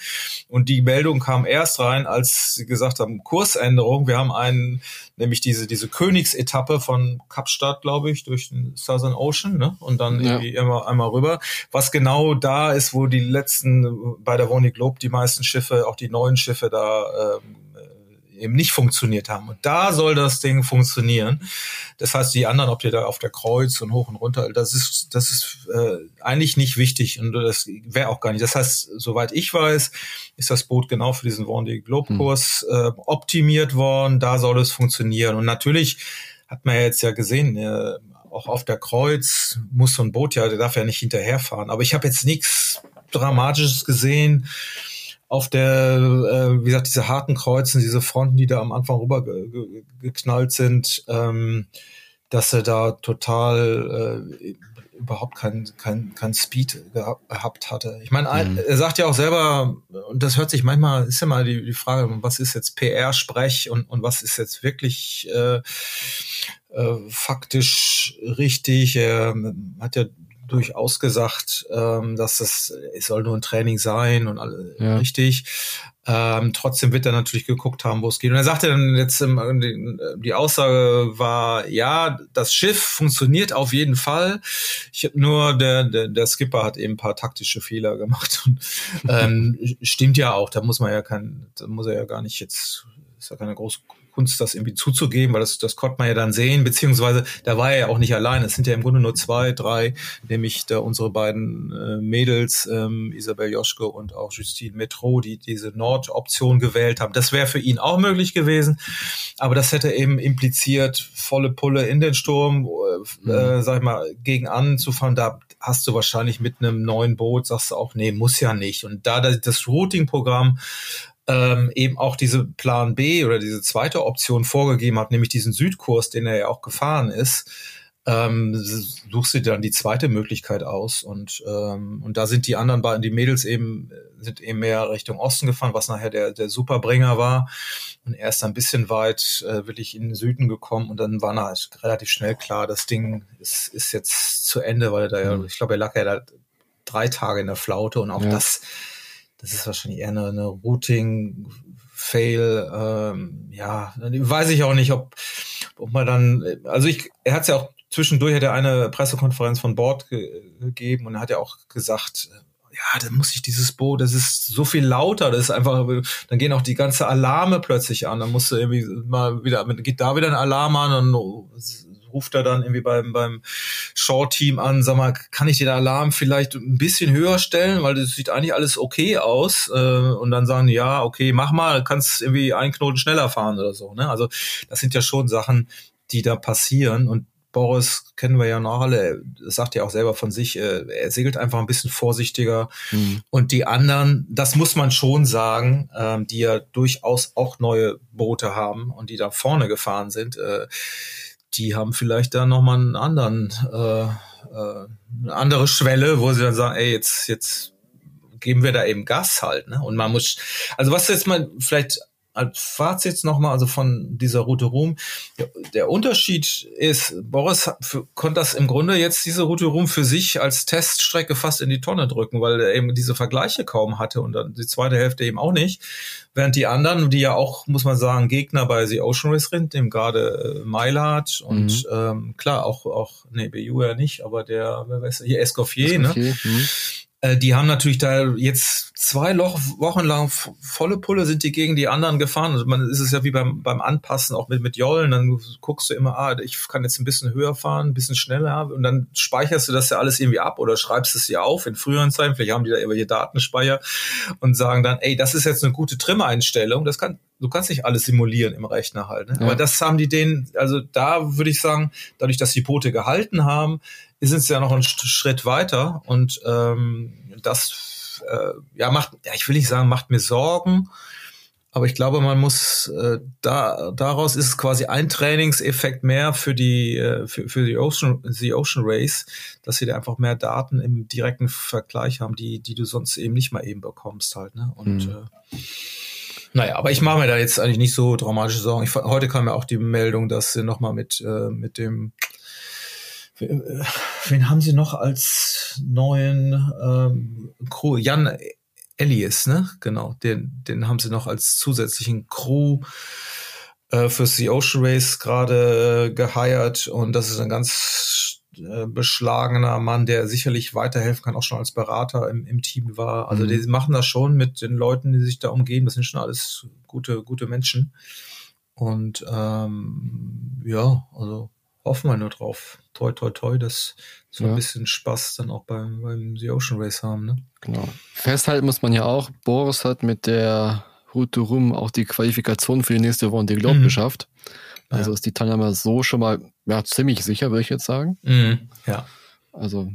Und die Meldung kam erst rein, als sie gesagt haben, Kursänderung. Wir haben einen, nämlich diese diese Königsetappe von Kapstadt, glaube ich, durch den Southern Ocean, ne? Und dann ja. irgendwie immer einmal rüber. Was genau da ist, wo die letzten bei der Vonley Globe die meisten Schiffe, auch die neuen Schiffe da ähm, eben nicht funktioniert haben. Und da soll das Ding funktionieren. Das heißt, die anderen, ob die da auf der Kreuz und hoch und runter, das ist, das ist äh, eigentlich nicht wichtig und das wäre auch gar nicht. Das heißt, soweit ich weiß, ist das Boot genau für diesen Vendée Globe Kurs hm. äh, optimiert worden. Da soll es funktionieren. Und natürlich hat man ja jetzt ja gesehen, äh, auch auf der Kreuz muss so ein Boot ja, der darf ja nicht hinterherfahren. Aber ich habe jetzt nichts Dramatisches gesehen auf der, äh, wie gesagt, diese harten Kreuzen, diese Fronten, die da am Anfang rüber geknallt sind, ähm, dass er da total äh, überhaupt kein, kein, kein Speed gehabt hatte. Ich meine, mhm. er sagt ja auch selber, und das hört sich manchmal, ist ja mal die, die Frage, was ist jetzt PR-Sprech und, und was ist jetzt wirklich äh, äh, faktisch richtig. Er hat ja durchaus gesagt, ähm, dass das es soll nur ein Training sein und alle ja. richtig. Ähm, trotzdem wird er natürlich geguckt haben, wo es geht. Und er sagte dann jetzt, die, die Aussage war, ja, das Schiff funktioniert auf jeden Fall. Ich habe nur der, der, der Skipper hat eben ein paar taktische Fehler gemacht. Und, ähm, stimmt ja auch. Da muss man ja kein, da muss er ja gar nicht jetzt ist ja keine große Kunst, das irgendwie zuzugeben, weil das, das konnte man ja dann sehen, beziehungsweise da war er ja auch nicht allein. Es sind ja im Grunde nur zwei, drei, nämlich da unsere beiden äh, Mädels, ähm, Isabel Joschke und auch Justine Metro, die diese Nord-Option gewählt haben. Das wäre für ihn auch möglich gewesen, aber das hätte eben impliziert, volle Pulle in den Sturm, äh, äh, sag ich mal, gegen anzufahren. Da hast du wahrscheinlich mit einem neuen Boot, sagst du auch, nee, muss ja nicht. Und da das Routing-Programm ähm, eben auch diese Plan B oder diese zweite Option vorgegeben hat, nämlich diesen Südkurs, den er ja auch gefahren ist, ähm, suchst du dann die zweite Möglichkeit aus und ähm, und da sind die anderen beiden, die Mädels eben sind eben mehr Richtung Osten gefahren, was nachher der der Superbringer war und er ist ein bisschen weit äh, wirklich in den Süden gekommen und dann war halt relativ schnell klar, das Ding ist ist jetzt zu Ende, weil er da ja, mhm. ich glaube, er lag ja da drei Tage in der Flaute und auch ja. das das ist wahrscheinlich eher eine, eine Routing-Fail. Ähm, ja, weiß ich auch nicht, ob, ob man dann, also ich, er hat es ja auch zwischendurch hat er eine Pressekonferenz von Bord ge gegeben und er hat ja auch gesagt, ja, dann muss ich dieses Boot, das ist so viel lauter, das ist einfach, dann gehen auch die ganze Alarme plötzlich an, dann musst du irgendwie mal wieder, geht da wieder ein Alarm an und ruft er dann irgendwie beim, beim Short-Team an, sag mal, kann ich den Alarm vielleicht ein bisschen höher stellen, weil das sieht eigentlich alles okay aus. Äh, und dann sagen ja, okay, mach mal, kannst irgendwie einen Knoten schneller fahren oder so. Ne? Also das sind ja schon Sachen, die da passieren. Und Boris kennen wir ja noch alle, sagt ja auch selber von sich, äh, er segelt einfach ein bisschen vorsichtiger. Mhm. Und die anderen, das muss man schon sagen, ähm, die ja durchaus auch neue Boote haben und die da vorne gefahren sind, äh, die haben vielleicht da nochmal einen anderen, äh, äh, eine andere Schwelle, wo sie dann sagen, ey, jetzt, jetzt geben wir da eben Gas halt. Ne? Und man muss, also was jetzt mal vielleicht als Fazit nochmal, also von dieser Route Rum, der, Unterschied ist, Boris für, konnte das im Grunde jetzt diese Route Rum für sich als Teststrecke fast in die Tonne drücken, weil er eben diese Vergleiche kaum hatte und dann die zweite Hälfte eben auch nicht. Während die anderen, die ja auch, muss man sagen, Gegner bei The Ocean Race sind, eben gerade äh, Maillard und mhm. ähm, klar, auch, auch, nee, BU ja nicht, aber der, wer weiß, hier Escoffier, ne? Escoffier ne? Mhm äh, die haben natürlich da jetzt zwei Loch, Wochen lang volle Pulle sind die gegen die anderen gefahren. Also man ist es ja wie beim, beim Anpassen auch mit, mit Jollen. Dann guckst du immer, ah, ich kann jetzt ein bisschen höher fahren, ein bisschen schneller und dann speicherst du das ja alles irgendwie ab oder schreibst es dir auf in früheren Zeiten. Vielleicht haben die da irgendwelche Datenspeicher und sagen dann, ey, das ist jetzt eine gute Trimmer-Einstellung. Das kann, du kannst nicht alles simulieren im Rechner halt. Ne? Ja. Aber das haben die denen, also da würde ich sagen, dadurch, dass die Boote gehalten haben, sind sie ja noch einen Schritt weiter und ähm, das äh, ja, macht, ja, ich will nicht sagen, macht mir Sorgen, aber ich glaube, man muss äh, da daraus ist es quasi ein Trainingseffekt mehr für die äh, für, für die Ocean die Ocean Race, dass sie da einfach mehr Daten im direkten Vergleich haben, die die du sonst eben nicht mal eben bekommst halt. Ne? Und mhm. äh, naja, aber ich mache mir da jetzt eigentlich nicht so dramatische Sorgen. Ich, heute kam ja auch die Meldung, dass sie nochmal mit äh, mit dem wen haben sie noch als neuen ähm, Crew? Jan Elias, ne? Genau, den, den haben sie noch als zusätzlichen Crew äh, für The Ocean Race gerade äh, geheiert und das ist ein ganz äh, beschlagener Mann, der sicherlich weiterhelfen kann, auch schon als Berater im, im Team war. Also mhm. die machen das schon mit den Leuten, die sich da umgeben. Das sind schon alles gute, gute Menschen. Und ähm, ja, also hoffen wir nur drauf. Toi, toi, toi, dass so ja. ein bisschen Spaß dann auch beim, beim The Ocean Race haben. Ne? Genau. Festhalten muss man ja auch, Boris hat mit der Route Rum auch die Qualifikation für die nächste Runde Globe mhm. geschafft. Also ja. ist die Teilnahme so schon mal ja, ziemlich sicher, würde ich jetzt sagen. Mhm. Ja. Also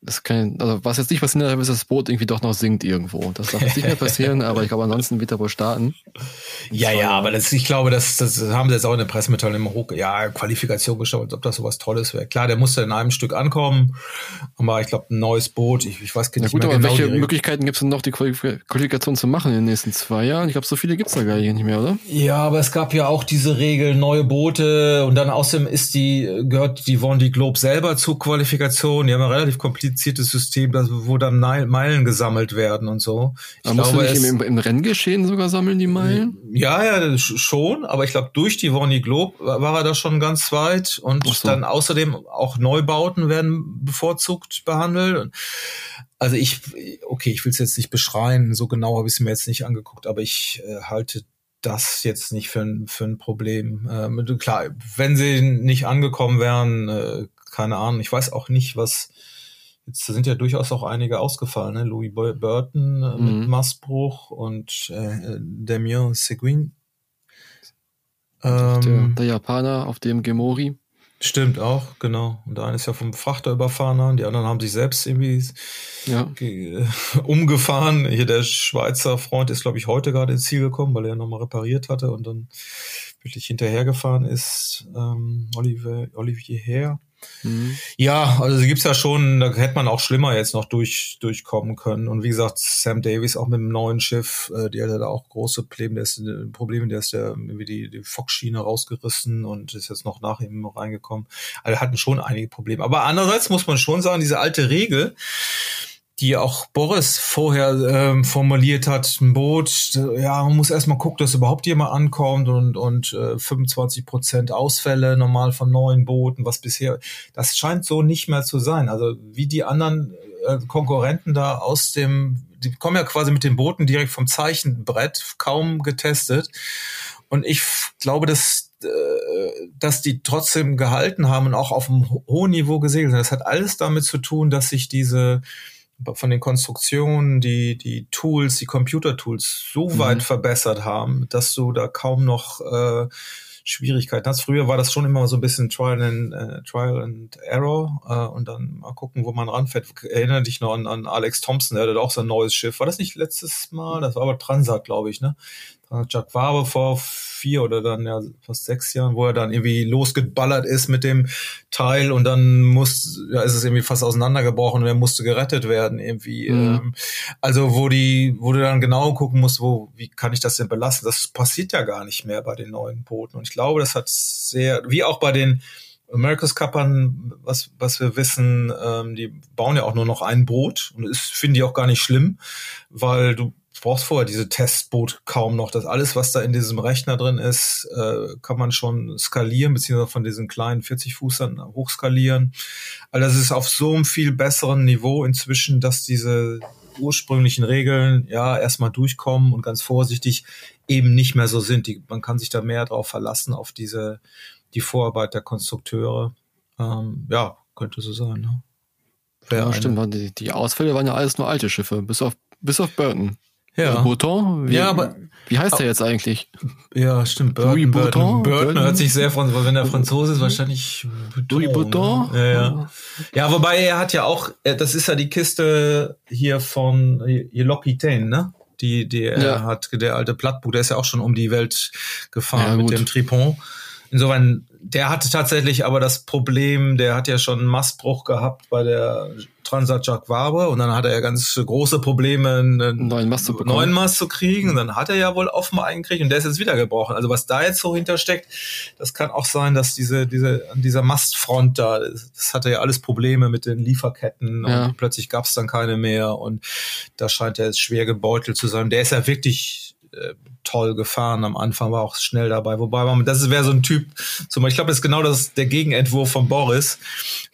das kann, also was jetzt nicht passieren darf, ist, dass das Boot irgendwie doch noch sinkt irgendwo. Das darf jetzt nicht mehr passieren, aber ich glaube, ansonsten wird er wohl starten. Ja, ja, aber das, ich glaube, das, das haben sie jetzt auch in der Pressemitteilung immer hoch, ja, Qualifikation geschaut, als ob das sowas Tolles wäre. Klar, der musste in einem Stück ankommen, aber ich glaube, ein neues Boot, ich, ich weiß gar nicht ja, gut, mehr aber genau. Welche Möglichkeiten gibt es denn noch, die Qualifikation zu machen in den nächsten zwei Jahren? Ich glaube, so viele gibt es da gar nicht mehr, oder? Ja, aber es gab ja auch diese Regel, neue Boote und dann außerdem ist die, gehört die Vendée Globe selber zur Qualifikation. Die haben ja relativ kompliziert kompliziertes System, wo dann Meilen gesammelt werden und so. Ich aber glaube, musst du im, im, Renngeschehen sogar sammeln, die Meilen? Ja, ja, schon, aber ich glaube, durch die Vonnie Globe war er da schon ganz weit und so. dann außerdem auch Neubauten werden bevorzugt behandelt. Also ich, okay, ich will es jetzt nicht beschreien, so genau habe ich es mir jetzt nicht angeguckt, aber ich äh, halte das jetzt nicht für ein, für ein Problem. Ähm, klar, wenn sie nicht angekommen wären, äh, keine Ahnung, ich weiß auch nicht, was Jetzt sind ja durchaus auch einige ausgefallen, ne? Louis Burton äh, mhm. mit Massbruch und äh, Damien Seguin. Ähm, der, der, Japaner auf dem Gemori. Stimmt auch, genau. Und der eine ist ja vom Frachter überfahren und die anderen haben sich selbst irgendwie ja. umgefahren. Hier der Schweizer Freund ist, glaube ich, heute gerade ins Ziel gekommen, weil er nochmal repariert hatte und dann wirklich hinterhergefahren ist. Ähm, Olivier, Olivier Herr. Mhm. Ja, also gibt's ja schon, da hätte man auch schlimmer jetzt noch durch, durchkommen können. Und wie gesagt, Sam Davis auch mit dem neuen Schiff, äh, die hatte da auch große Probleme, der ist, äh, Probleme, der ist ja irgendwie die, die Fox-Schiene rausgerissen und ist jetzt noch nach ihm reingekommen. Also hatten schon einige Probleme. Aber andererseits muss man schon sagen, diese alte Regel, die auch Boris vorher ähm, formuliert hat, ein Boot, ja, man muss erstmal gucken, dass überhaupt jemand ankommt und, und äh, 25 Prozent Ausfälle normal von neuen Booten, was bisher, das scheint so nicht mehr zu sein. Also wie die anderen äh, Konkurrenten da aus dem, die kommen ja quasi mit den Booten direkt vom Zeichenbrett, kaum getestet. Und ich glaube, dass, äh, dass die trotzdem gehalten haben und auch auf einem hohen Niveau gesegelt sind. Das hat alles damit zu tun, dass sich diese von den Konstruktionen, die, die Tools, die Computer-Tools so mhm. weit verbessert haben, dass du da kaum noch äh, Schwierigkeiten hast. Früher war das schon immer so ein bisschen Trial and, äh, Trial and Error äh, und dann mal gucken, wo man ranfährt. Erinnere dich noch an, an Alex Thompson, der hatte auch so ein neues Schiff. War das nicht letztes Mal? Das war aber Transat, glaube ich, ne? Jack Wabe vor vier oder dann ja fast sechs Jahren, wo er dann irgendwie losgeballert ist mit dem Teil und dann muss, ja, ist es irgendwie fast auseinandergebrochen und er musste gerettet werden irgendwie. Mhm. Ähm, also wo die, wo du dann genau gucken musst, wo, wie kann ich das denn belassen? Das passiert ja gar nicht mehr bei den neuen Booten und ich glaube, das hat sehr, wie auch bei den America's Cuppern, was, was wir wissen, ähm, die bauen ja auch nur noch ein Boot und das finde ich auch gar nicht schlimm, weil du brauchst vorher diese Testboot kaum noch. Das alles, was da in diesem Rechner drin ist, äh, kann man schon skalieren, beziehungsweise von diesen kleinen 40-Fußern hochskalieren. Also das ist auf so einem viel besseren Niveau inzwischen, dass diese ursprünglichen Regeln ja erstmal durchkommen und ganz vorsichtig eben nicht mehr so sind. Die, man kann sich da mehr drauf verlassen, auf diese, die Vorarbeit der Konstrukteure. Ähm, ja, könnte so sein. Ne? Ja, stimmt. Die, die Ausfälle waren ja alles nur alte Schiffe, bis auf, bis auf Burton. Ja. Bouton? Wie, ja, aber wie heißt der jetzt eigentlich? Ja, stimmt. Burton, Louis Bouton. Burton hört sich sehr von, wenn der Franzose ist, wahrscheinlich Louis Bouton. Ne? Ja, ja. ja, wobei er hat ja auch, das ist ja die Kiste hier von L'Occitane, ne? Die, die er ja. hat, der alte Plattbuch, der ist ja auch schon um die Welt gefahren ja, mit dem Tripon. Insofern, der hatte tatsächlich aber das Problem, der hat ja schon einen Mastbruch gehabt bei der Transat Jacques Vabre und dann hatte er ganz große Probleme, einen neuen Mast zu, bekommen. neuen Mast zu kriegen und dann hat er ja wohl offen eingekriegt und der ist jetzt wieder gebrochen. Also was da jetzt so hintersteckt, das kann auch sein, dass diese, diese, an dieser Mastfront da, das hatte ja alles Probleme mit den Lieferketten ja. und plötzlich gab es dann keine mehr und da scheint er jetzt schwer gebeutelt zu sein. Der ist ja wirklich äh, toll gefahren am Anfang, war auch schnell dabei. Wobei man, das wäre so ein Typ, zum Beispiel, ich glaube, das ist genau das, der Gegenentwurf von Boris,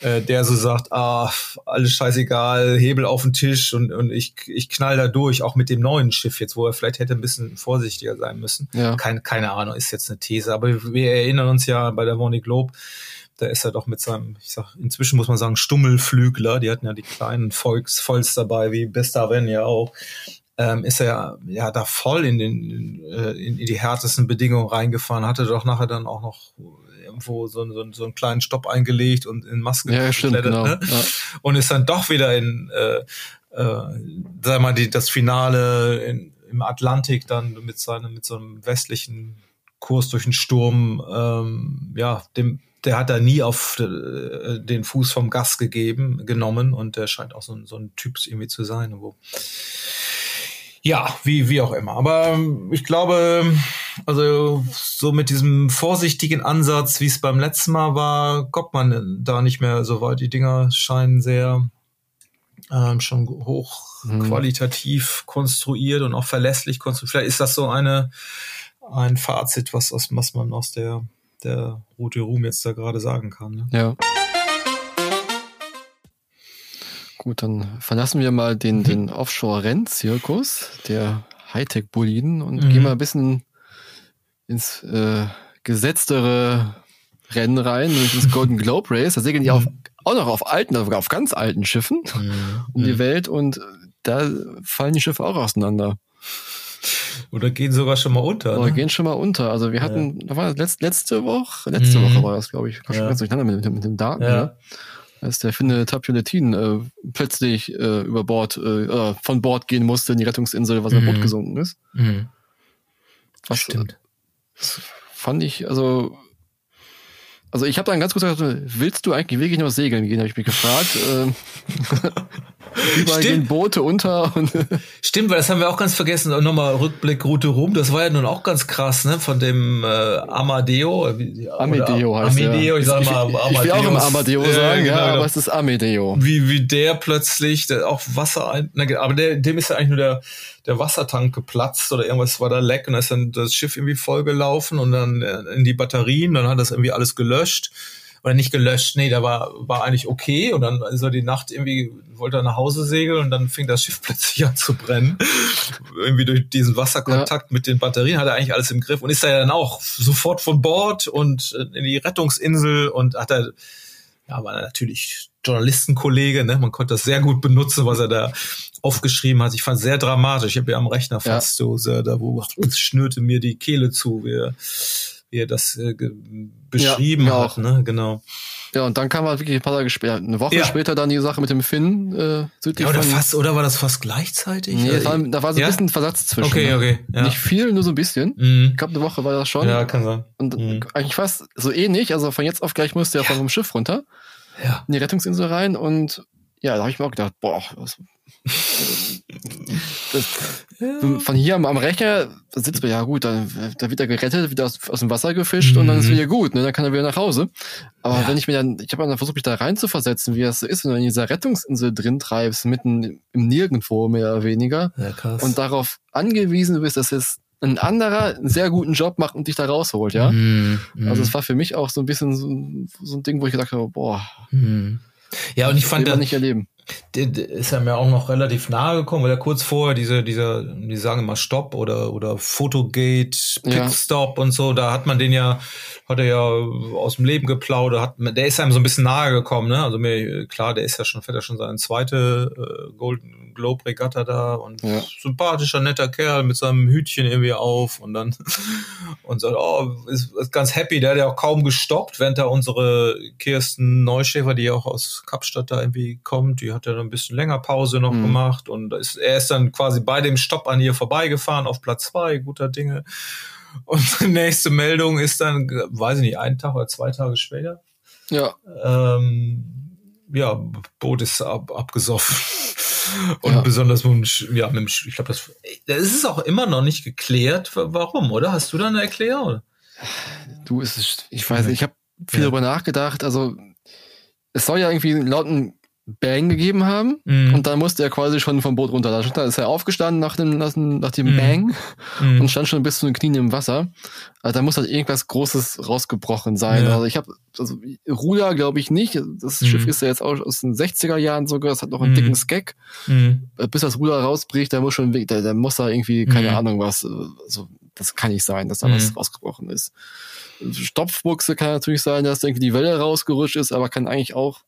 äh, der so sagt, ah, alles scheißegal, Hebel auf den Tisch und, und ich, ich knall da durch, auch mit dem neuen Schiff jetzt, wo er vielleicht hätte ein bisschen vorsichtiger sein müssen. Ja. Keine, keine Ahnung, ist jetzt eine These, aber wir erinnern uns ja bei der Vonnie Globe, da ist er doch mit seinem, ich sag, inzwischen muss man sagen, Stummelflügler, die hatten ja die kleinen Volks, Volks dabei, wie Bestaven ja auch ähm, ist er ja da voll in, den, in, äh, in die härtesten Bedingungen reingefahren, hatte doch nachher dann auch noch irgendwo so, so, so einen kleinen Stopp eingelegt und in Masken ja, stimmt, genau. ne? ja. und ist dann doch wieder in äh, äh, sag mal die, das Finale in, im Atlantik dann mit seinem mit so einem westlichen Kurs durch den Sturm ähm, ja dem der hat da nie auf äh, den Fuß vom Gas gegeben genommen und der scheint auch so, so ein Typ irgendwie zu sein wo ja, wie, wie auch immer. Aber ähm, ich glaube, also so mit diesem vorsichtigen Ansatz, wie es beim letzten Mal war, kommt man da nicht mehr so weit. Die Dinger scheinen sehr ähm, schon hochqualitativ mhm. konstruiert und auch verlässlich konstruiert. Vielleicht ist das so eine ein Fazit, was, was man aus der, der Route Ruhm jetzt da gerade sagen kann. Ne? Ja. Gut, dann verlassen wir mal den, mhm. den Offshore-Renn-Zirkus der Hightech-Boliden und mhm. gehen mal ein bisschen ins äh, gesetztere Rennen rein, nämlich ins Golden Globe Race. Da segeln die auf, auch noch auf alten, sogar auf ganz alten Schiffen mhm. um die mhm. Welt und da fallen die Schiffe auch auseinander. Oder gehen sogar schon mal unter. Oder ne? gehen schon mal unter. Also wir hatten, ja. da war das letzte, Woche, letzte mhm. Woche war das, glaube ich. Ich ja. ganz durcheinander mit, mit, mit dem Daten. Ja. Ne? Als der Finne Tapioletin äh, plötzlich äh, über Bord, äh, von Bord gehen musste in die Rettungsinsel, was mhm. Boot gesunken ist. Mhm. Was, Stimmt. Das fand ich, also also ich habe dann ganz kurz gesagt, willst du eigentlich wirklich noch segeln gehen, habe ich mich gefragt. Überall Stimmt. gehen Boote unter. Und Stimmt, weil das haben wir auch ganz vergessen. Und nochmal Rückblick Route Rum. Das war ja nun auch ganz krass, ne? Von dem äh, Amadeo. Amedeo heißt Amedeo, ich sag mal Amadeo. Ich will auch immer Amadeo sagen, ja, genau, aber es ist Amedeo. Wie, wie der plötzlich der auch Wasser ein, na, aber der, dem ist ja eigentlich nur der, der Wassertank geplatzt oder irgendwas war da leck und da ist dann das Schiff irgendwie vollgelaufen und dann äh, in die Batterien, dann hat das irgendwie alles gelöscht oder nicht gelöscht, nee, da war, war eigentlich okay und dann ist er die Nacht irgendwie, wollte er nach Hause segeln und dann fing das Schiff plötzlich an zu brennen. irgendwie durch diesen Wasserkontakt ja. mit den Batterien hat er eigentlich alles im Griff und ist er dann auch sofort von Bord und äh, in die Rettungsinsel und hat er, ja, war natürlich Journalistenkollege, ne? Man konnte das sehr gut benutzen, was er da aufgeschrieben hat. Ich fand sehr dramatisch. Ich habe ja am Rechner fast ja. so, sehr, da wo es schnürte mir die Kehle zu. Wir, wie er das äh, beschrieben ja, hat, ne? Genau. Ja, und dann kam halt wirklich ein paar Tage später, eine Woche ja. später dann die Sache mit dem Finn äh, südlich ja, oder fast, oder war das fast gleichzeitig? Nee, war, da war so ein bisschen Versatz zwischen. Okay, ne? okay. Ja. Nicht viel, nur so ein bisschen. Mhm. Ich glaube, eine Woche war das schon. Ja, kann sein. Und mhm. eigentlich fast so ähnlich. Also von jetzt auf gleich musste er ja. vom Schiff runter. Ja. In die Rettungsinsel rein und ja, da habe ich mir auch gedacht, boah, was, das. Von hier am, am Rechner sitzt man, ja gut, dann, dann wird er gerettet, wieder aus, aus dem Wasser gefischt mhm. und dann ist mhm. wieder gut, ne? Dann kann er wieder nach Hause. Aber ja. wenn ich mir dann, ich habe dann versucht, mich da rein zu versetzen, wie das so ist, wenn du in dieser Rettungsinsel drin treibst, mitten im Nirgendwo mehr oder weniger. Ja. Und darauf angewiesen bist, dass jetzt ein anderer einen sehr guten Job macht und dich da rausholt, ja. Mhm. Also es war für mich auch so ein bisschen so, so ein Ding, wo ich gedacht habe, boah. Mhm. Ja, und ich fand das nicht erleben. Ist ja mir auch noch relativ nahe gekommen, weil er kurz vorher diese, dieser, die sagen immer Stopp oder, oder Fotogate, Pitstop ja. und so, da hat man den ja, hat er ja aus dem Leben geplaudert, hat, der ist einem so ein bisschen nahe gekommen, ne? Also mir, klar, der ist ja schon, fährt ja schon seine zweite äh, Golden Globe Regatta da und ja. sympathischer, netter Kerl mit seinem Hütchen irgendwie auf und dann und sagt, oh, ist, ist ganz happy, der hat ja auch kaum gestoppt, während da unsere Kirsten Neuschäfer, die ja auch aus Kapstadt da irgendwie kommt, die hat ja ein bisschen länger Pause noch mhm. gemacht und ist, er ist dann quasi bei dem Stopp an ihr vorbeigefahren auf Platz zwei, guter Dinge. Und die nächste Meldung ist dann, weiß ich nicht, einen Tag oder zwei Tage später. Ja. Ähm, ja, Boot ist ab, abgesoffen. Und ja. besonders mit, ja, mit, ich glaube, das, das ist auch immer noch nicht geklärt, warum, oder? Hast du da eine Erklärung? Du, es ist, ich weiß nicht, ich habe viel ja. darüber nachgedacht. Also, es soll ja irgendwie laut einem Bang gegeben haben mm. und dann musste er quasi schon vom Boot runter. Da ist er aufgestanden nach dem, nach dem, nach dem mm. Bang mm. und stand schon bis zu den Knien im Wasser. Also da muss halt irgendwas Großes rausgebrochen sein. Ja. Also ich habe, also Ruder glaube ich nicht. Das mhm. Schiff ist ja jetzt auch aus den 60er Jahren sogar. Es hat noch einen mhm. dicken Skeg. Mhm. Bis das Ruder rausbricht, da muss schon, da, da muss da irgendwie, keine Ahnung was, also das kann nicht sein, dass da was rausgebrochen ist. Stopfbuchse kann natürlich sein, dass irgendwie die Welle rausgerutscht ist, aber kann eigentlich auch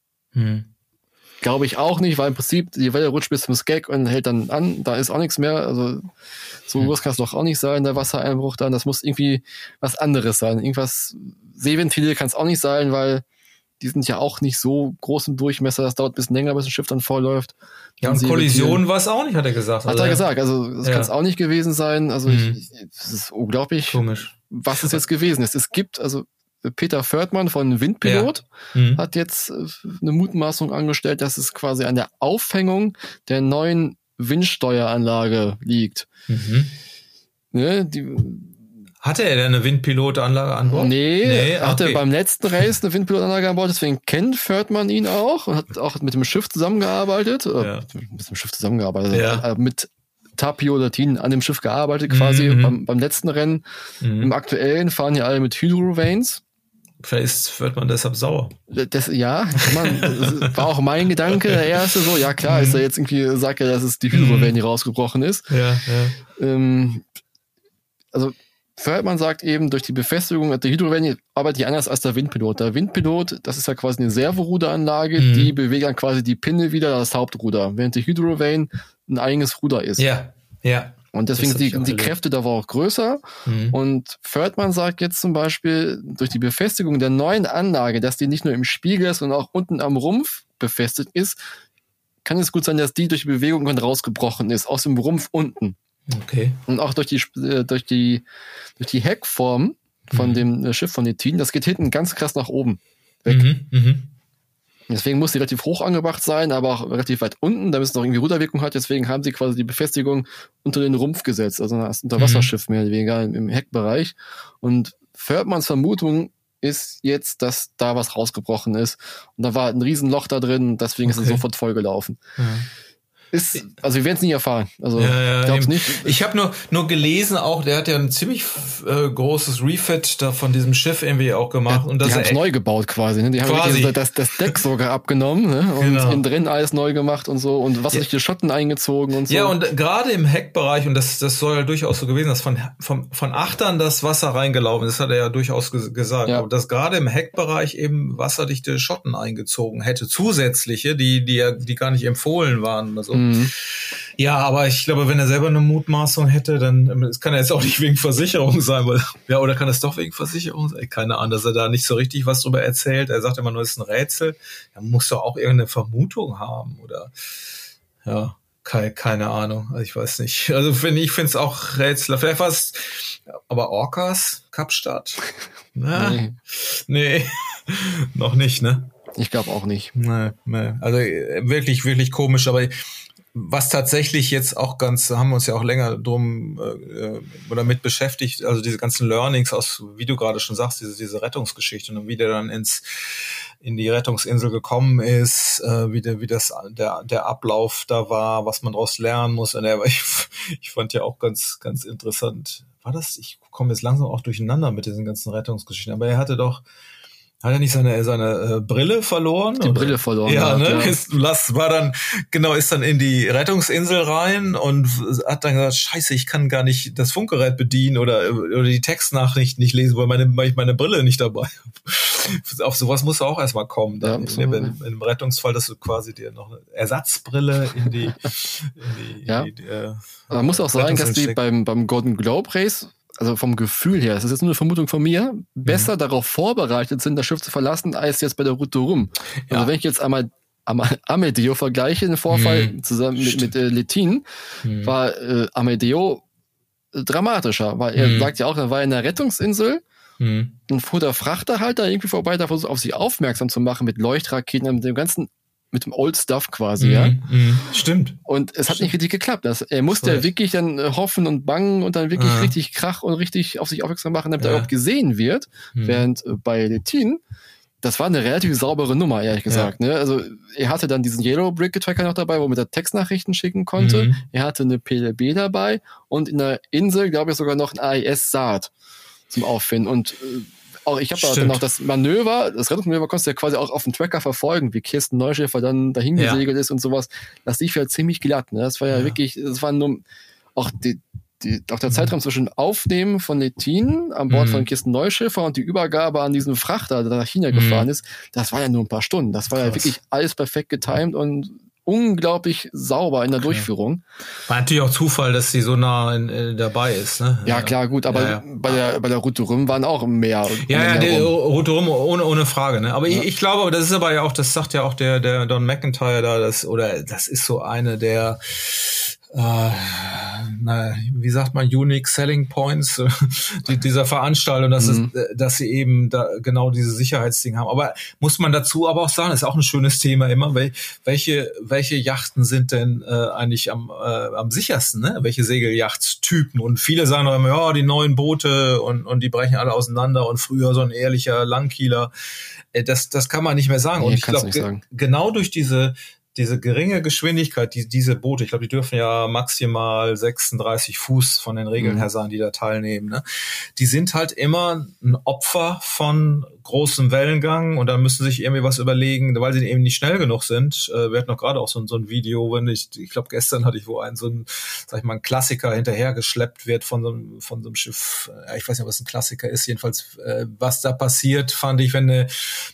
Glaube ich auch nicht, weil im Prinzip die Welle rutscht bis zum Skag und hält dann an. Da ist auch nichts mehr. Also so hm. groß kann es doch auch nicht sein, der Wassereinbruch dann. Das muss irgendwie was anderes sein. Irgendwas, Seeventile kann es auch nicht sein, weil die sind ja auch nicht so groß im Durchmesser. Das dauert ein bisschen länger, bis ein Schiff dann vorläuft. Ja, und Kollision war es auch nicht, hat er gesagt. Hat also, er gesagt. Also das ja. kann es auch nicht gewesen sein. Also mhm. ich, das ist unglaublich, Komisch. was es jetzt gewesen ist. Es gibt, also Peter Fördmann von Windpilot ja. mhm. hat jetzt äh, eine Mutmaßung angestellt, dass es quasi an der Aufhängung der neuen Windsteueranlage liegt. Mhm. Ne, die, hatte er denn eine Windpilotanlage an Bord? Nee, nee er hatte okay. beim letzten Race eine Windpilotanlage an Bord, deswegen kennt Fördmann ihn auch und hat auch mit dem Schiff zusammengearbeitet. Ja. Mit dem Schiff zusammengearbeitet. Ja. Äh, mit Tapio Latin an dem Schiff gearbeitet, quasi mhm. beim, beim letzten Rennen. Mhm. Im aktuellen fahren ja alle mit Hydrovanes. Vielleicht wird man deshalb sauer. Das, ja, man, das war auch mein Gedanke, der erste so, ja klar, ist er jetzt irgendwie, sagt er, dass es die Hydrovan, die rausgebrochen ist. Ja, ja. Ähm, also, Feldmann sagt eben, durch die Befestigung der Hydrovan arbeitet die anders als der Windpilot. Der Windpilot, das ist ja quasi eine Servoruderanlage, mhm. die bewegt dann quasi die Pinne wieder das Hauptruder, während die Hydrovan ein eigenes Ruder ist. Ja, ja. Und deswegen sind die, die Kräfte da war auch größer. Mhm. Und Fördmann sagt jetzt zum Beispiel, durch die Befestigung der neuen Anlage, dass die nicht nur im Spiegel ist, sondern auch unten am Rumpf befestigt ist, kann es gut sein, dass die durch die Bewegung rausgebrochen ist, aus dem Rumpf unten. Okay. Und auch durch die, äh, durch die, durch die Heckform von mhm. dem äh, Schiff von Netin, das geht hinten ganz krass nach oben weg. Mhm. Mhm. Deswegen muss sie relativ hoch angebracht sein, aber auch relativ weit unten, damit es noch irgendwie Ruderwirkung hat. Deswegen haben sie quasi die Befestigung unter den Rumpf gesetzt, also als Unterwasserschiff mhm. mehr oder weniger im Heckbereich. Und Fördmanns Vermutung ist jetzt, dass da was rausgebrochen ist. Und da war ein Riesenloch da drin, deswegen okay. ist es sofort vollgelaufen. Ja. Ist, also wir werden es nie erfahren. Also ja, ja, ich glaube nicht. Ich habe nur nur gelesen auch, der hat ja ein ziemlich äh, großes Refit da von diesem Schiff irgendwie auch gemacht ja, und das die haben es neu gebaut quasi. Ne? Die haben quasi. das, das Deck sogar abgenommen ne? und genau. innen drin alles neu gemacht und so und was ja. die Schotten eingezogen und so. Ja und gerade im Heckbereich und das das soll ja durchaus so gewesen, dass von von von Achtern das Wasser reingelaufen ist, hat er ja durchaus gesagt. Ja. Dass gerade im Heckbereich eben wasserdichte Schotten eingezogen hätte, zusätzliche, die die ja die gar nicht empfohlen waren. Also Mhm. Ja, aber ich glaube, wenn er selber eine Mutmaßung hätte, dann es kann er jetzt auch nicht wegen Versicherung sein, weil ja, oder kann es doch wegen Versicherung sein? Keine Ahnung, dass er da nicht so richtig was drüber erzählt. Er sagt immer nur, es ist ein Rätsel. Er muss doch auch irgendeine Vermutung haben oder ja, keine, keine Ahnung. Also ich weiß nicht. Also finde ich finde es auch Rätsel. Vielleicht war es aber Orcas Kapstadt. Na, nee. nee. noch nicht, ne? Ich glaube auch nicht. Nee, nee. Also wirklich, wirklich komisch, aber was tatsächlich jetzt auch ganz, haben wir uns ja auch länger drum äh, oder mit beschäftigt, also diese ganzen Learnings aus, wie du gerade schon sagst, diese, diese Rettungsgeschichte und wie der dann ins in die Rettungsinsel gekommen ist, äh, wie, der, wie das der, der Ablauf da war, was man daraus lernen muss. Und er, ich, ich fand ja auch ganz, ganz interessant. War das? Ich komme jetzt langsam auch durcheinander mit diesen ganzen Rettungsgeschichten, aber er hatte doch hat er nicht seine seine äh, Brille verloren? Die oder? Brille verloren. Ja, ne? Ja. Ist, Lass war dann genau ist dann in die Rettungsinsel rein und hat dann gesagt, Scheiße, ich kann gar nicht das Funkgerät bedienen oder oder die Textnachricht nicht lesen, weil meine weil ich meine Brille nicht dabei habe. Auf sowas muss auch erstmal kommen. Dann ja, in, in, in, Rettungsfall, dass du quasi dir noch eine Ersatzbrille in die, in die, ja. die, die äh, Man muss auch sagen, dass die beim beim Golden Globe Race also vom Gefühl her, das ist jetzt nur eine Vermutung von mir, besser mhm. darauf vorbereitet sind, das Schiff zu verlassen, als jetzt bei der Route rum. Also ja. Also wenn ich jetzt einmal Amedeo vergleiche, den Vorfall mhm. zusammen mit, mit äh, Letin, mhm. war äh, Amedeo äh, dramatischer, weil er mhm. sagt ja auch, er war in der Rettungsinsel mhm. und fuhr der Frachter halt da irgendwie vorbei, da versucht auf sich aufmerksam zu machen mit Leuchtraketen, mit dem ganzen mit dem Old Stuff quasi, mm, ja. Mm, stimmt. Und es hat Stimmt. nicht richtig geklappt. Das, er musste ja wirklich dann äh, hoffen und bangen und dann wirklich ah. richtig Krach und richtig auf sich aufmerksam machen, damit ja. er überhaupt gesehen wird. Mm. Während äh, bei Letin, das war eine relativ saubere Nummer, ehrlich gesagt. Ja. Ne? Also er hatte dann diesen Yellow Brick Tracker noch dabei, wo man da Textnachrichten schicken konnte. Mhm. Er hatte eine PLB dabei und in der Insel, glaube ich, sogar noch ein AIS-Saat zum Auffinden. Und äh, auch ich habe dann auch das Manöver, das Rettungsmanöver konntest du ja quasi auch auf dem Tracker verfolgen, wie Kirsten Neuschäfer dann dahin ja. gesegelt ist und sowas. Das lief ja ziemlich glatt. Ne? Das war ja, ja. wirklich, das war nur auch die, die, auch der mhm. Zeitraum zwischen Aufnehmen von Letin an Bord mhm. von Kirsten Neuschiffer und die Übergabe an diesen Frachter, der nach China mhm. gefahren ist, das war ja nur ein paar Stunden. Das war Krass. ja wirklich alles perfekt getimed und unglaublich sauber in der okay. Durchführung. War natürlich auch Zufall, dass sie so nah in, äh, dabei ist. Ne? Ja, klar, gut, aber ja, ja. bei der bei der Route Rum waren auch mehr. Ja, ja, die Route Rum ohne ohne Frage. Ne? Aber ja. ich, ich glaube, das ist aber ja auch, das sagt ja auch der der Don McIntyre da, das oder das ist so eine der äh, na, wie sagt man, unique selling points die, dieser Veranstaltung, dass, mhm. es, äh, dass sie eben da genau diese Sicherheitsding haben. Aber muss man dazu aber auch sagen, ist auch ein schönes Thema immer, welche, welche Yachten sind denn äh, eigentlich am, äh, am sichersten, ne? welche Segeljachtstypen? Und viele sagen doch immer, ja, die neuen Boote und, und die brechen alle auseinander und früher so ein ehrlicher Langkieler. Äh, das, das kann man nicht mehr sagen. Nee, und ich glaube, ge genau durch diese diese geringe Geschwindigkeit, die, diese Boote, ich glaube, die dürfen ja maximal 36 Fuß von den Regeln mhm. her sein, die da teilnehmen, ne? die sind halt immer ein Opfer von großem Wellengang und da müssen sich irgendwie was überlegen, weil sie eben nicht schnell genug sind. Äh, wir hatten noch gerade auch so, so ein Video, wenn ich, ich glaube, gestern hatte ich wo ein so ein, sag ich mal, ein Klassiker hinterhergeschleppt wird von so, einem, von so einem Schiff. Äh, ich weiß nicht, was ein Klassiker ist. Jedenfalls, äh, was da passiert, fand ich, wenn eine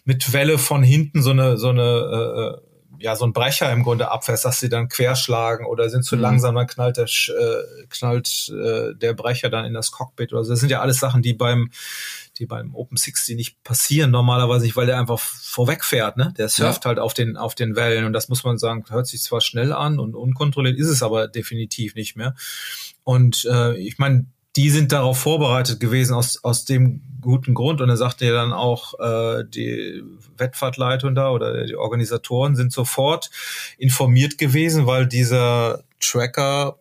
mit Welle von hinten so eine, so eine äh, ja so ein Brecher im Grunde abfährst, dass sie dann querschlagen oder sind zu mhm. langsam, dann knallt der äh, knallt äh, der Brecher dann in das Cockpit oder so. Das sind ja alles Sachen, die beim die beim Open 60 nicht passieren normalerweise nicht, weil der einfach vorwegfährt, ne? Der surft ja. halt auf den auf den Wellen und das muss man sagen, hört sich zwar schnell an und unkontrolliert ist es aber definitiv nicht mehr. Und äh, ich meine, die sind darauf vorbereitet gewesen aus, aus dem guten Grund. Und er sagte ja dann auch, äh, die Wettfahrtleitung da oder die Organisatoren sind sofort informiert gewesen, weil dieser Tracker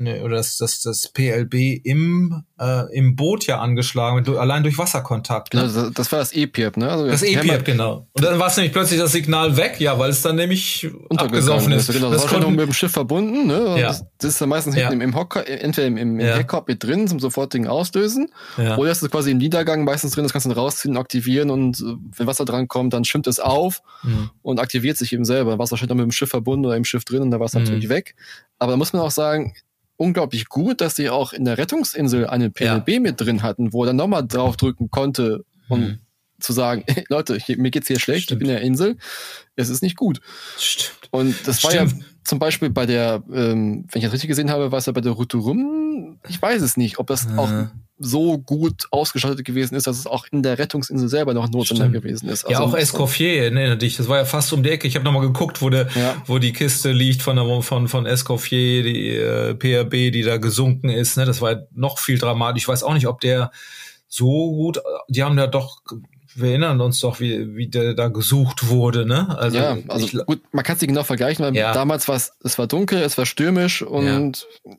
ne, oder das, das, das PLB im, äh, im Boot ja angeschlagen, allein durch Wasserkontakt. Ne? Genau, das war das EPIRB, ne? Also das EPIRB, genau. Und dann war es nämlich plötzlich das Signal weg, ja, weil es dann nämlich abgesoffen ist. ist. Genau, das, das war schon mit dem Schiff verbunden, ne? Ja. Das, das, ist dann meistens ja. hinten im, Hocker, entweder im, im, im ja. Heckcockpit drin zum sofortigen Auslösen, ja. oder ist es quasi im Niedergang meistens drin, das kannst du dann rausziehen, aktivieren und äh, wenn Wasser dran kommt, dann schwimmt es auf mhm. und aktiviert sich eben selber. Wasser steht dann mit dem Schiff verbunden oder im Schiff drin und da war es mhm. natürlich weg. Aber da muss man auch sagen, unglaublich gut, dass sie auch in der Rettungsinsel eine PLB ja. mit drin hatten, wo er dann nochmal draufdrücken konnte, um mhm. zu sagen, hey, Leute, hier, mir geht's hier schlecht, Stimmt. ich bin in der Insel, es ist nicht gut. Stimmt. Und das war ja zum Beispiel bei der, ähm, wenn ich das richtig gesehen habe, war es ja bei der Route rum, ich weiß es nicht, ob das ja. auch so gut ausgestattet gewesen ist, dass es auch in der Rettungsinsel selber noch Notsender gewesen ist. Also ja, auch Escoffier, erinnere dich, das war ja fast um die Ecke. Ich habe nochmal geguckt, wo, der, ja. wo die Kiste liegt von, der, von, von Escoffier, die äh, PRB, die da gesunken ist. Ne? Das war ja noch viel dramatisch. Ich weiß auch nicht, ob der so gut, die haben ja doch wir erinnern uns doch, wie, wie der da gesucht wurde, ne? Also, ja, also ich, gut, man kann es nicht genau vergleichen, weil ja. damals war es, es war dunkel, es war stürmisch und ja.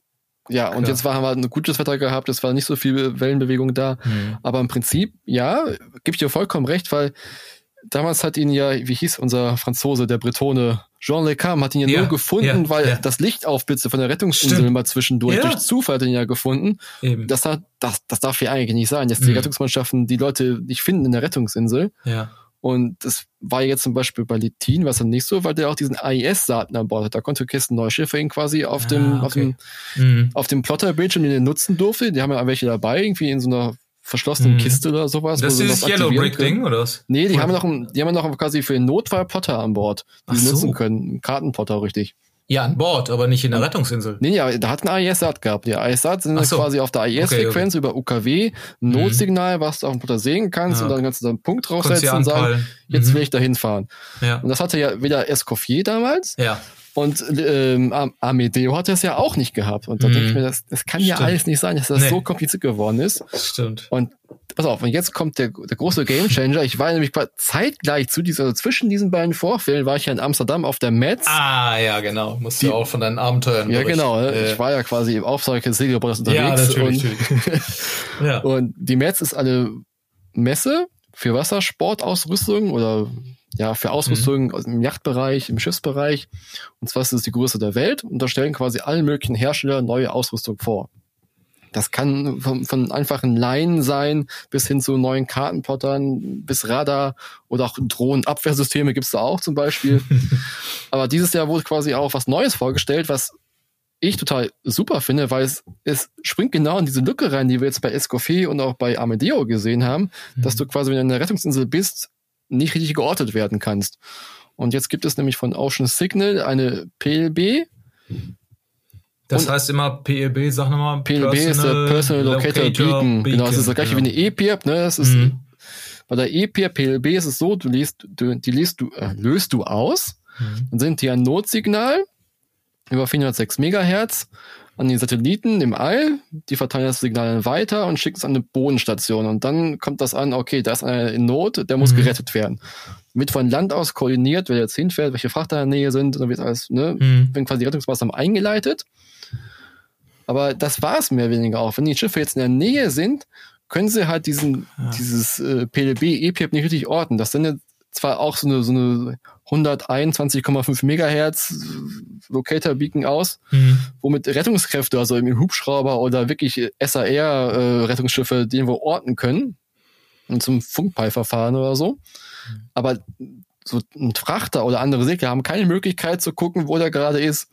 Ja, und Klar. jetzt war, haben wir ein gutes Wetter gehabt, es war nicht so viel Wellenbewegung da. Mhm. Aber im Prinzip, ja, gebe ich dir vollkommen recht, weil damals hat ihn ja, wie hieß unser Franzose, der Bretone, Jean Le Cam hat ihn ja, ja nur gefunden, ja, weil ja. das Licht aufblitze von der Rettungsinsel Stimmt. mal zwischendurch. Durch Zufall hat ihn ja gefunden. Eben. Das, hat, das, das darf ja eigentlich nicht sein, dass die mhm. Rettungsmannschaften die Leute nicht finden in der Rettungsinsel. Ja. Und das war jetzt zum Beispiel bei Litin, was dann nicht so, weil der auch diesen AIS-Daten an Bord hat. Da konnte Kirsten Neuschiffer ihn quasi auf ah, dem, okay. auf dem, mhm. auf dem Plotter-Bildschirm, den er nutzen durfte. Die haben ja welche dabei, irgendwie in so einer verschlossenen mhm. Kiste oder sowas. Das ist dieses Yellow Brick Ding, oder was? Nee, die haben noch, die haben noch quasi für den Notfall Plotter an Bord, die sie so. nutzen können. Kartenplotter, richtig. Ja, an Bord, aber nicht in der Rettungsinsel. Nee, ja, da hat ein AIS-Sat gehabt. Der AIS-Sat sind so. quasi auf der AIS-Frequenz okay, okay. über UKW, ein mhm. Notsignal, was du auf dem Plotter sehen kannst ja. und dann kannst du da einen Punkt draufsetzen und sagen, jetzt mhm. will ich da hinfahren. Ja. Und das hatte ja wieder Escoffier damals. Ja. Und ähm, Amedeo hat das ja auch nicht gehabt. Und da mm. denke ich mhm. mir, das, das kann Stimmt. ja alles nicht sein, dass das nee. so kompliziert geworden ist. Stimmt. Und pass auf, und jetzt kommt der, der große Gamechanger. Ich war nämlich zeitgleich zu dieser, also zwischen diesen beiden Vorfällen war ich ja in Amsterdam auf der Metz. Ah, ja, genau. Musst du auch von deinen Abenteuern Ja, berichten. genau. Äh. Ich war ja quasi im solche Segelbots unterwegs. Ja, natürlich. Und, natürlich. ja. und die Metz ist eine Messe für Wassersportausrüstung oder ja, für Ausrüstung mhm. im Yachtbereich, im Schiffsbereich. Und zwar ist es die größte der Welt und da stellen quasi alle möglichen Hersteller neue Ausrüstung vor. Das kann von, von einfachen Leinen sein, bis hin zu neuen Kartenplottern, bis Radar oder auch Drohnenabwehrsysteme gibt's da auch zum Beispiel. Aber dieses Jahr wurde quasi auch was Neues vorgestellt, was ich total super finde, weil es, es springt genau in diese Lücke rein, die wir jetzt bei Escoffier und auch bei Amedeo gesehen haben, mhm. dass du quasi, wenn du in der Rettungsinsel bist, nicht richtig geortet werden kannst. Und jetzt gibt es nämlich von Ocean Signal eine PLB. Das heißt immer PLB, sag nochmal. PLB ist der Personal Locator, Locator Beacon. Beacon. Genau, das ist das gleiche genau. wie eine EPIRB, ne? Das ist, mhm. bei der EPIRB, PLB ist es so, du liest, du, die liest du, äh, löst du aus, mhm. dann sind die ein Notsignal über 406 Megahertz an die Satelliten im All, die verteilen das Signal dann weiter und schicken es an eine Bodenstation. Und dann kommt das an, okay, da ist einer in Not, der muss mhm. gerettet werden. Mit von Land aus koordiniert, wer jetzt hinfährt, welche Frachter in der Nähe sind, dann wird alles, ne, mhm. werden quasi die Rettungsmaßnahmen eingeleitet. Aber das war es mehr oder weniger auch. Wenn die Schiffe jetzt in der Nähe sind, können sie halt diesen, ja. dieses äh, PLB, EPIP nicht richtig orten. Das sind zwar auch so eine, so eine 121,5 Megahertz Locator Beacon aus, mhm. womit Rettungskräfte, also im Hubschrauber oder wirklich SAR äh, Rettungsschiffe, den wir orten können und zum Funkpeilverfahren oder so. Mhm. Aber so ein Frachter oder andere Segler haben keine Möglichkeit zu gucken, wo der gerade ist.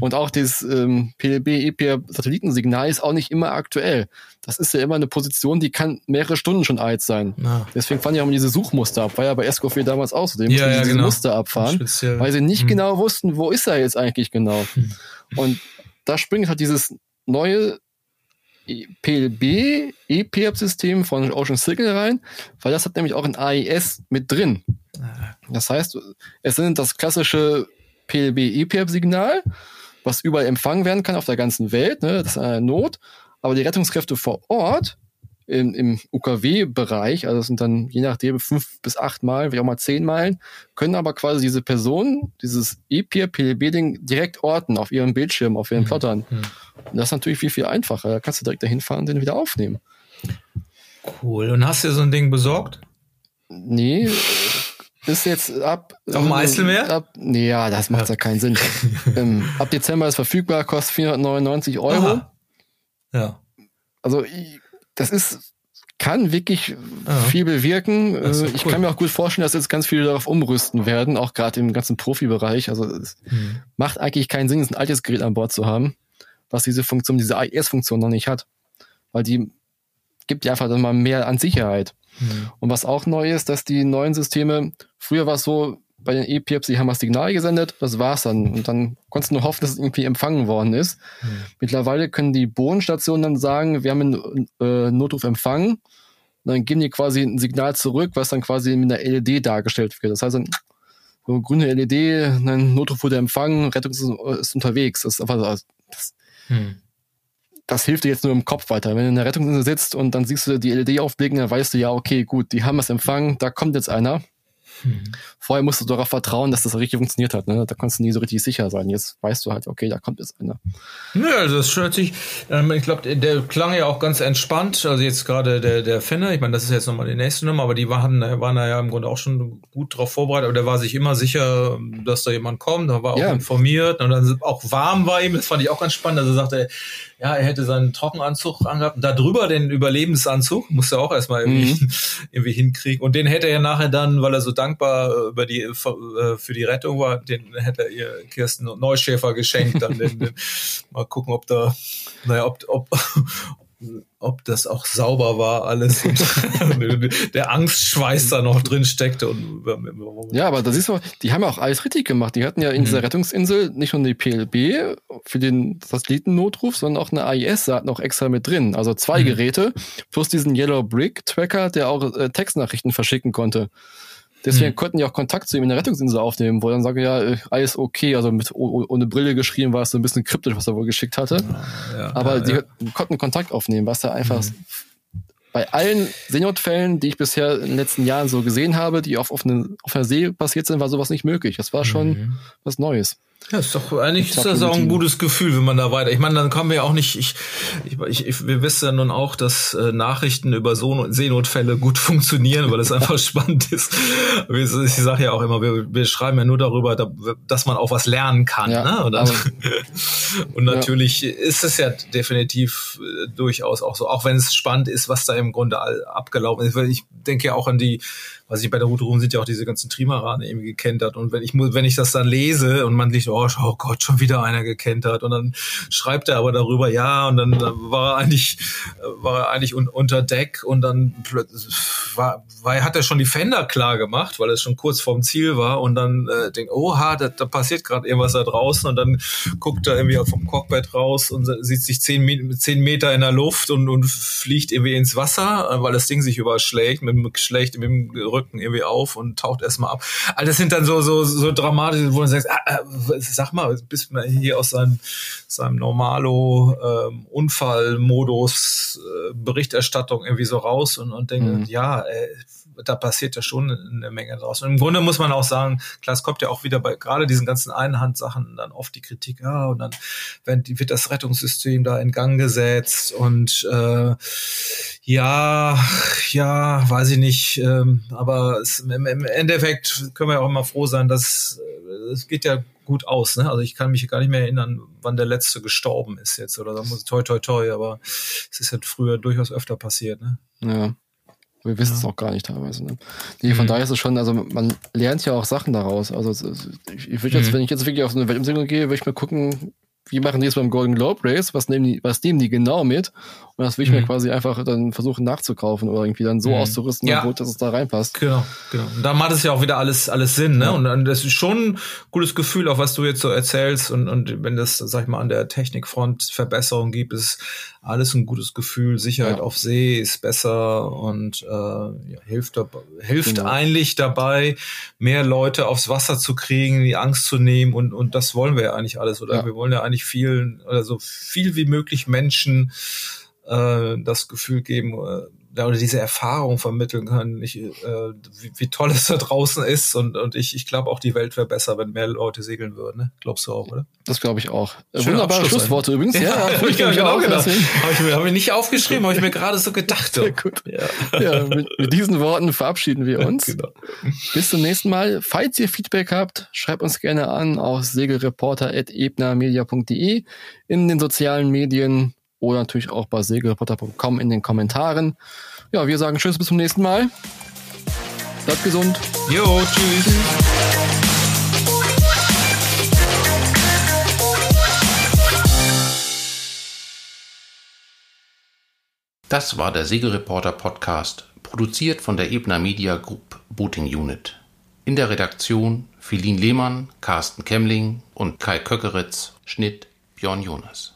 Und auch das ähm, PLB EPR Satellitensignal ist auch nicht immer aktuell. Das ist ja immer eine Position, die kann mehrere Stunden schon alt sein. Ja. Deswegen fahren ja auch diese Suchmuster ab. War ja bei Escoffier damals auch so. Die ja, ja, diese genau. Muster abfahren, Speziell. weil sie nicht hm. genau wussten, wo ist er jetzt eigentlich genau. Hm. Und da springt halt dieses neue PLB EPIRB-System von Ocean Signal rein, weil das hat nämlich auch ein AES mit drin. Das heißt, es sind das klassische PLB-EPIRB-Signal, was überall empfangen werden kann auf der ganzen Welt, ne? das ist eine Not, aber die Rettungskräfte vor Ort im, im UKW-Bereich, also das sind dann je nachdem fünf bis acht Mal, wie auch mal zehn Meilen, können aber quasi diese Person, dieses EPIR, PLB-Ding direkt orten auf ihrem Bildschirm, auf ihren mhm. Plottern. Mhm. Und das ist natürlich viel, viel einfacher. Da kannst du direkt dahin fahren und den wieder aufnehmen. Cool. Und hast du so ein Ding besorgt? Nee, ist jetzt ab. Auf dem Eiselmeer? Ab, nee, ja, das macht ja, ja keinen Sinn. ähm, ab Dezember ist verfügbar, kostet 499 Euro. Aha. Ja. Also, das ist, kann wirklich Aha. viel bewirken. Äh, ich kann mir auch gut vorstellen, dass jetzt ganz viele darauf umrüsten werden, auch gerade im ganzen Profibereich. Also, es hm. macht eigentlich keinen Sinn, ein altes Gerät an Bord zu haben was diese Funktion, diese AES-Funktion noch nicht hat. Weil die gibt ja einfach dann mal mehr an Sicherheit. Mhm. Und was auch neu ist, dass die neuen Systeme, früher war es so, bei den EPIPs, die haben das Signal gesendet, das war's dann. Und dann konntest du nur hoffen, dass es irgendwie empfangen worden ist. Mhm. Mittlerweile können die Bodenstationen dann sagen, wir haben einen äh, Notruf empfangen. Und dann geben die quasi ein Signal zurück, was dann quasi mit einer LED dargestellt wird. Das heißt dann, so grüne LED, ein Notruf wurde empfangen, Rettung ist, ist unterwegs. Das ist einfach so, das, hm. Das hilft dir jetzt nur im Kopf weiter. Wenn du in der Rettungsinsel sitzt und dann siehst du die LED aufblicken, dann weißt du ja, okay, gut, die haben es empfangen, da kommt jetzt einer. Hm. Vorher musst du darauf vertrauen, dass das richtig funktioniert hat. Ne? Da konntest du nie so richtig sicher sein. Jetzt weißt du halt, okay, da kommt jetzt einer. Ja, also das hört sich, ähm, ich glaube, der klang ja auch ganz entspannt. Also jetzt gerade der, der Fenner, ich meine, das ist jetzt nochmal die nächste Nummer, aber die waren, waren ja im Grunde auch schon gut drauf vorbereitet, aber der war sich immer sicher, dass da jemand kommt, da war auch ja. informiert und dann auch warm war ihm, das fand ich auch ganz spannend. Also sagte, ja, er hätte seinen Trockenanzug angehabt und da drüber den Überlebensanzug, musste er auch erstmal irgendwie, mhm. irgendwie hinkriegen. Und den hätte er nachher dann, weil er so dankbar über die, äh, für die Rettung war, den hätte er ihr Kirsten Neuschäfer geschenkt. Dann den, den, mal gucken, ob da, naja, ob, ob, ob das auch sauber war alles und der Angstschweiß da noch drin steckte. Und, ja, aber da siehst du, die haben ja auch alles richtig gemacht. Die hatten ja in mhm. dieser Rettungsinsel nicht nur die PLB für den Satellitennotruf, sondern auch eine AIS-Saat noch extra mit drin. Also zwei mhm. Geräte plus diesen Yellow Brick Tracker, der auch äh, Textnachrichten verschicken konnte. Deswegen hm. konnten die auch Kontakt zu ihm in der Rettungsinsel aufnehmen, wo er dann sage, ja, äh, alles okay, also mit ohne Brille geschrieben war es so ein bisschen kryptisch, was er wohl geschickt hatte. Ja, ja, Aber ja, die konnten Kontakt aufnehmen, was da einfach hm. bei allen Seenotfällen, die ich bisher in den letzten Jahren so gesehen habe, die auf offener, offener See passiert sind, war sowas nicht möglich. Das war schon mhm. was Neues. Ja, ist doch eigentlich ist das auch ein gutes Gefühl, wenn man da weiter. Ich meine, dann kommen wir auch nicht. Ich, ich, ich wir wissen ja nun auch, dass äh, Nachrichten über so Seenotfälle gut funktionieren, weil es einfach spannend ist. Ich sage ja auch immer, wir, wir schreiben ja nur darüber, dass man auch was lernen kann. Ja, ne? und, dann, und, natürlich ja. ist es ja definitiv äh, durchaus auch so, auch wenn es spannend ist, was da im Grunde abgelaufen ist. Ich denke ja auch an die weiß ich, bei der Route rum sind ja auch diese ganzen Trimarane irgendwie gekentert. Und wenn ich muss, wenn ich das dann lese und man liegt, oh, oh Gott, schon wieder einer gekentert. Und dann schreibt er aber darüber, ja, und dann war er eigentlich, war er eigentlich un unter Deck und dann war, war, hat er schon die Fender klar gemacht, weil es schon kurz vorm Ziel war und dann äh, denkt, oha, da, da passiert gerade irgendwas da draußen und dann guckt er irgendwie vom Cockpit raus und sieht sich zehn, zehn Meter in der Luft und, und fliegt irgendwie ins Wasser, weil das Ding sich überschlägt, mit dem schlägt mit dem Rücken Rücken irgendwie auf und taucht erstmal ab. Also das sind dann so, so, so dramatisch, wo du sagst, ah, ah, sag mal, bist du hier aus seinem, seinem Normalo ähm, Unfallmodus äh, Berichterstattung irgendwie so raus und, und denke, mhm. ja, ey, da passiert ja schon eine Menge draus. Und im Grunde muss man auch sagen, klar, es kommt ja auch wieder bei gerade diesen ganzen Einhandsachen dann oft die Kritik, ja, und dann wird das Rettungssystem da in Gang gesetzt und äh, ja, ja, weiß ich nicht. Ähm, aber es, im, im, Endeffekt können wir ja auch immer froh sein, dass äh, es geht ja gut aus. Ne? Also ich kann mich gar nicht mehr erinnern, wann der letzte gestorben ist jetzt oder da muss toi toi toi. Aber es ist ja früher durchaus öfter passiert. Ne? Ja. Wir wissen ja. es auch gar nicht teilweise. Ne? Nee, von mhm. daher ist es schon, also man lernt ja auch Sachen daraus. Also ich, ich würde jetzt, mhm. wenn ich jetzt wirklich auf so eine Weltumsegelung gehe, würde ich mir gucken, wie machen die es beim Golden Globe Race? Was nehmen die, was nehmen die genau mit? Und das will ich mhm. mir quasi einfach dann versuchen nachzukaufen oder irgendwie dann so mhm. auszurüsten, ja. dass es da reinpasst. Genau, genau. Und da macht es ja auch wieder alles, alles Sinn, ne? Ja. Und das ist schon ein gutes Gefühl, auch was du jetzt so erzählst. Und, und wenn das, sag ich mal, an der Technikfront Verbesserungen gibt, ist alles ein gutes Gefühl. Sicherheit ja. auf See ist besser und äh, ja, hilft, hilft genau. eigentlich dabei, mehr Leute aufs Wasser zu kriegen, die Angst zu nehmen und, und das wollen wir ja eigentlich alles, oder? Wir wollen ja eigentlich vielen, oder so viel wie möglich Menschen äh, das Gefühl geben äh, oder diese Erfahrung vermitteln können, ich, äh, wie, wie toll es da draußen ist und, und ich, ich glaube auch die Welt wäre besser, wenn mehr Leute segeln würden. Ne? Glaubst du auch, oder? Das glaube ich auch. Schöne Wunderbare Schlussworte übrigens. Ja, ja habe ich, ich genau gedacht. Habe ich, mir, hab ich nicht aufgeschrieben, habe ich mir gerade so gedacht. Sehr gut. Ja, ja mit, mit, diesen Worten verabschieden wir uns. genau. Bis zum nächsten Mal. Falls ihr Feedback habt, schreibt uns gerne an auf segelreporter.ebnermedia.de in den sozialen Medien oder natürlich auch bei segelreporter.com in den Kommentaren. Ja, wir sagen Tschüss, bis zum nächsten Mal. Bleibt gesund. Jo, tschüss. Das war der Segelreporter Podcast, produziert von der Ebner Media Group Booting Unit. In der Redaktion Philin Lehmann, Carsten Kemmling und Kai Köckeritz, Schnitt Björn Jonas.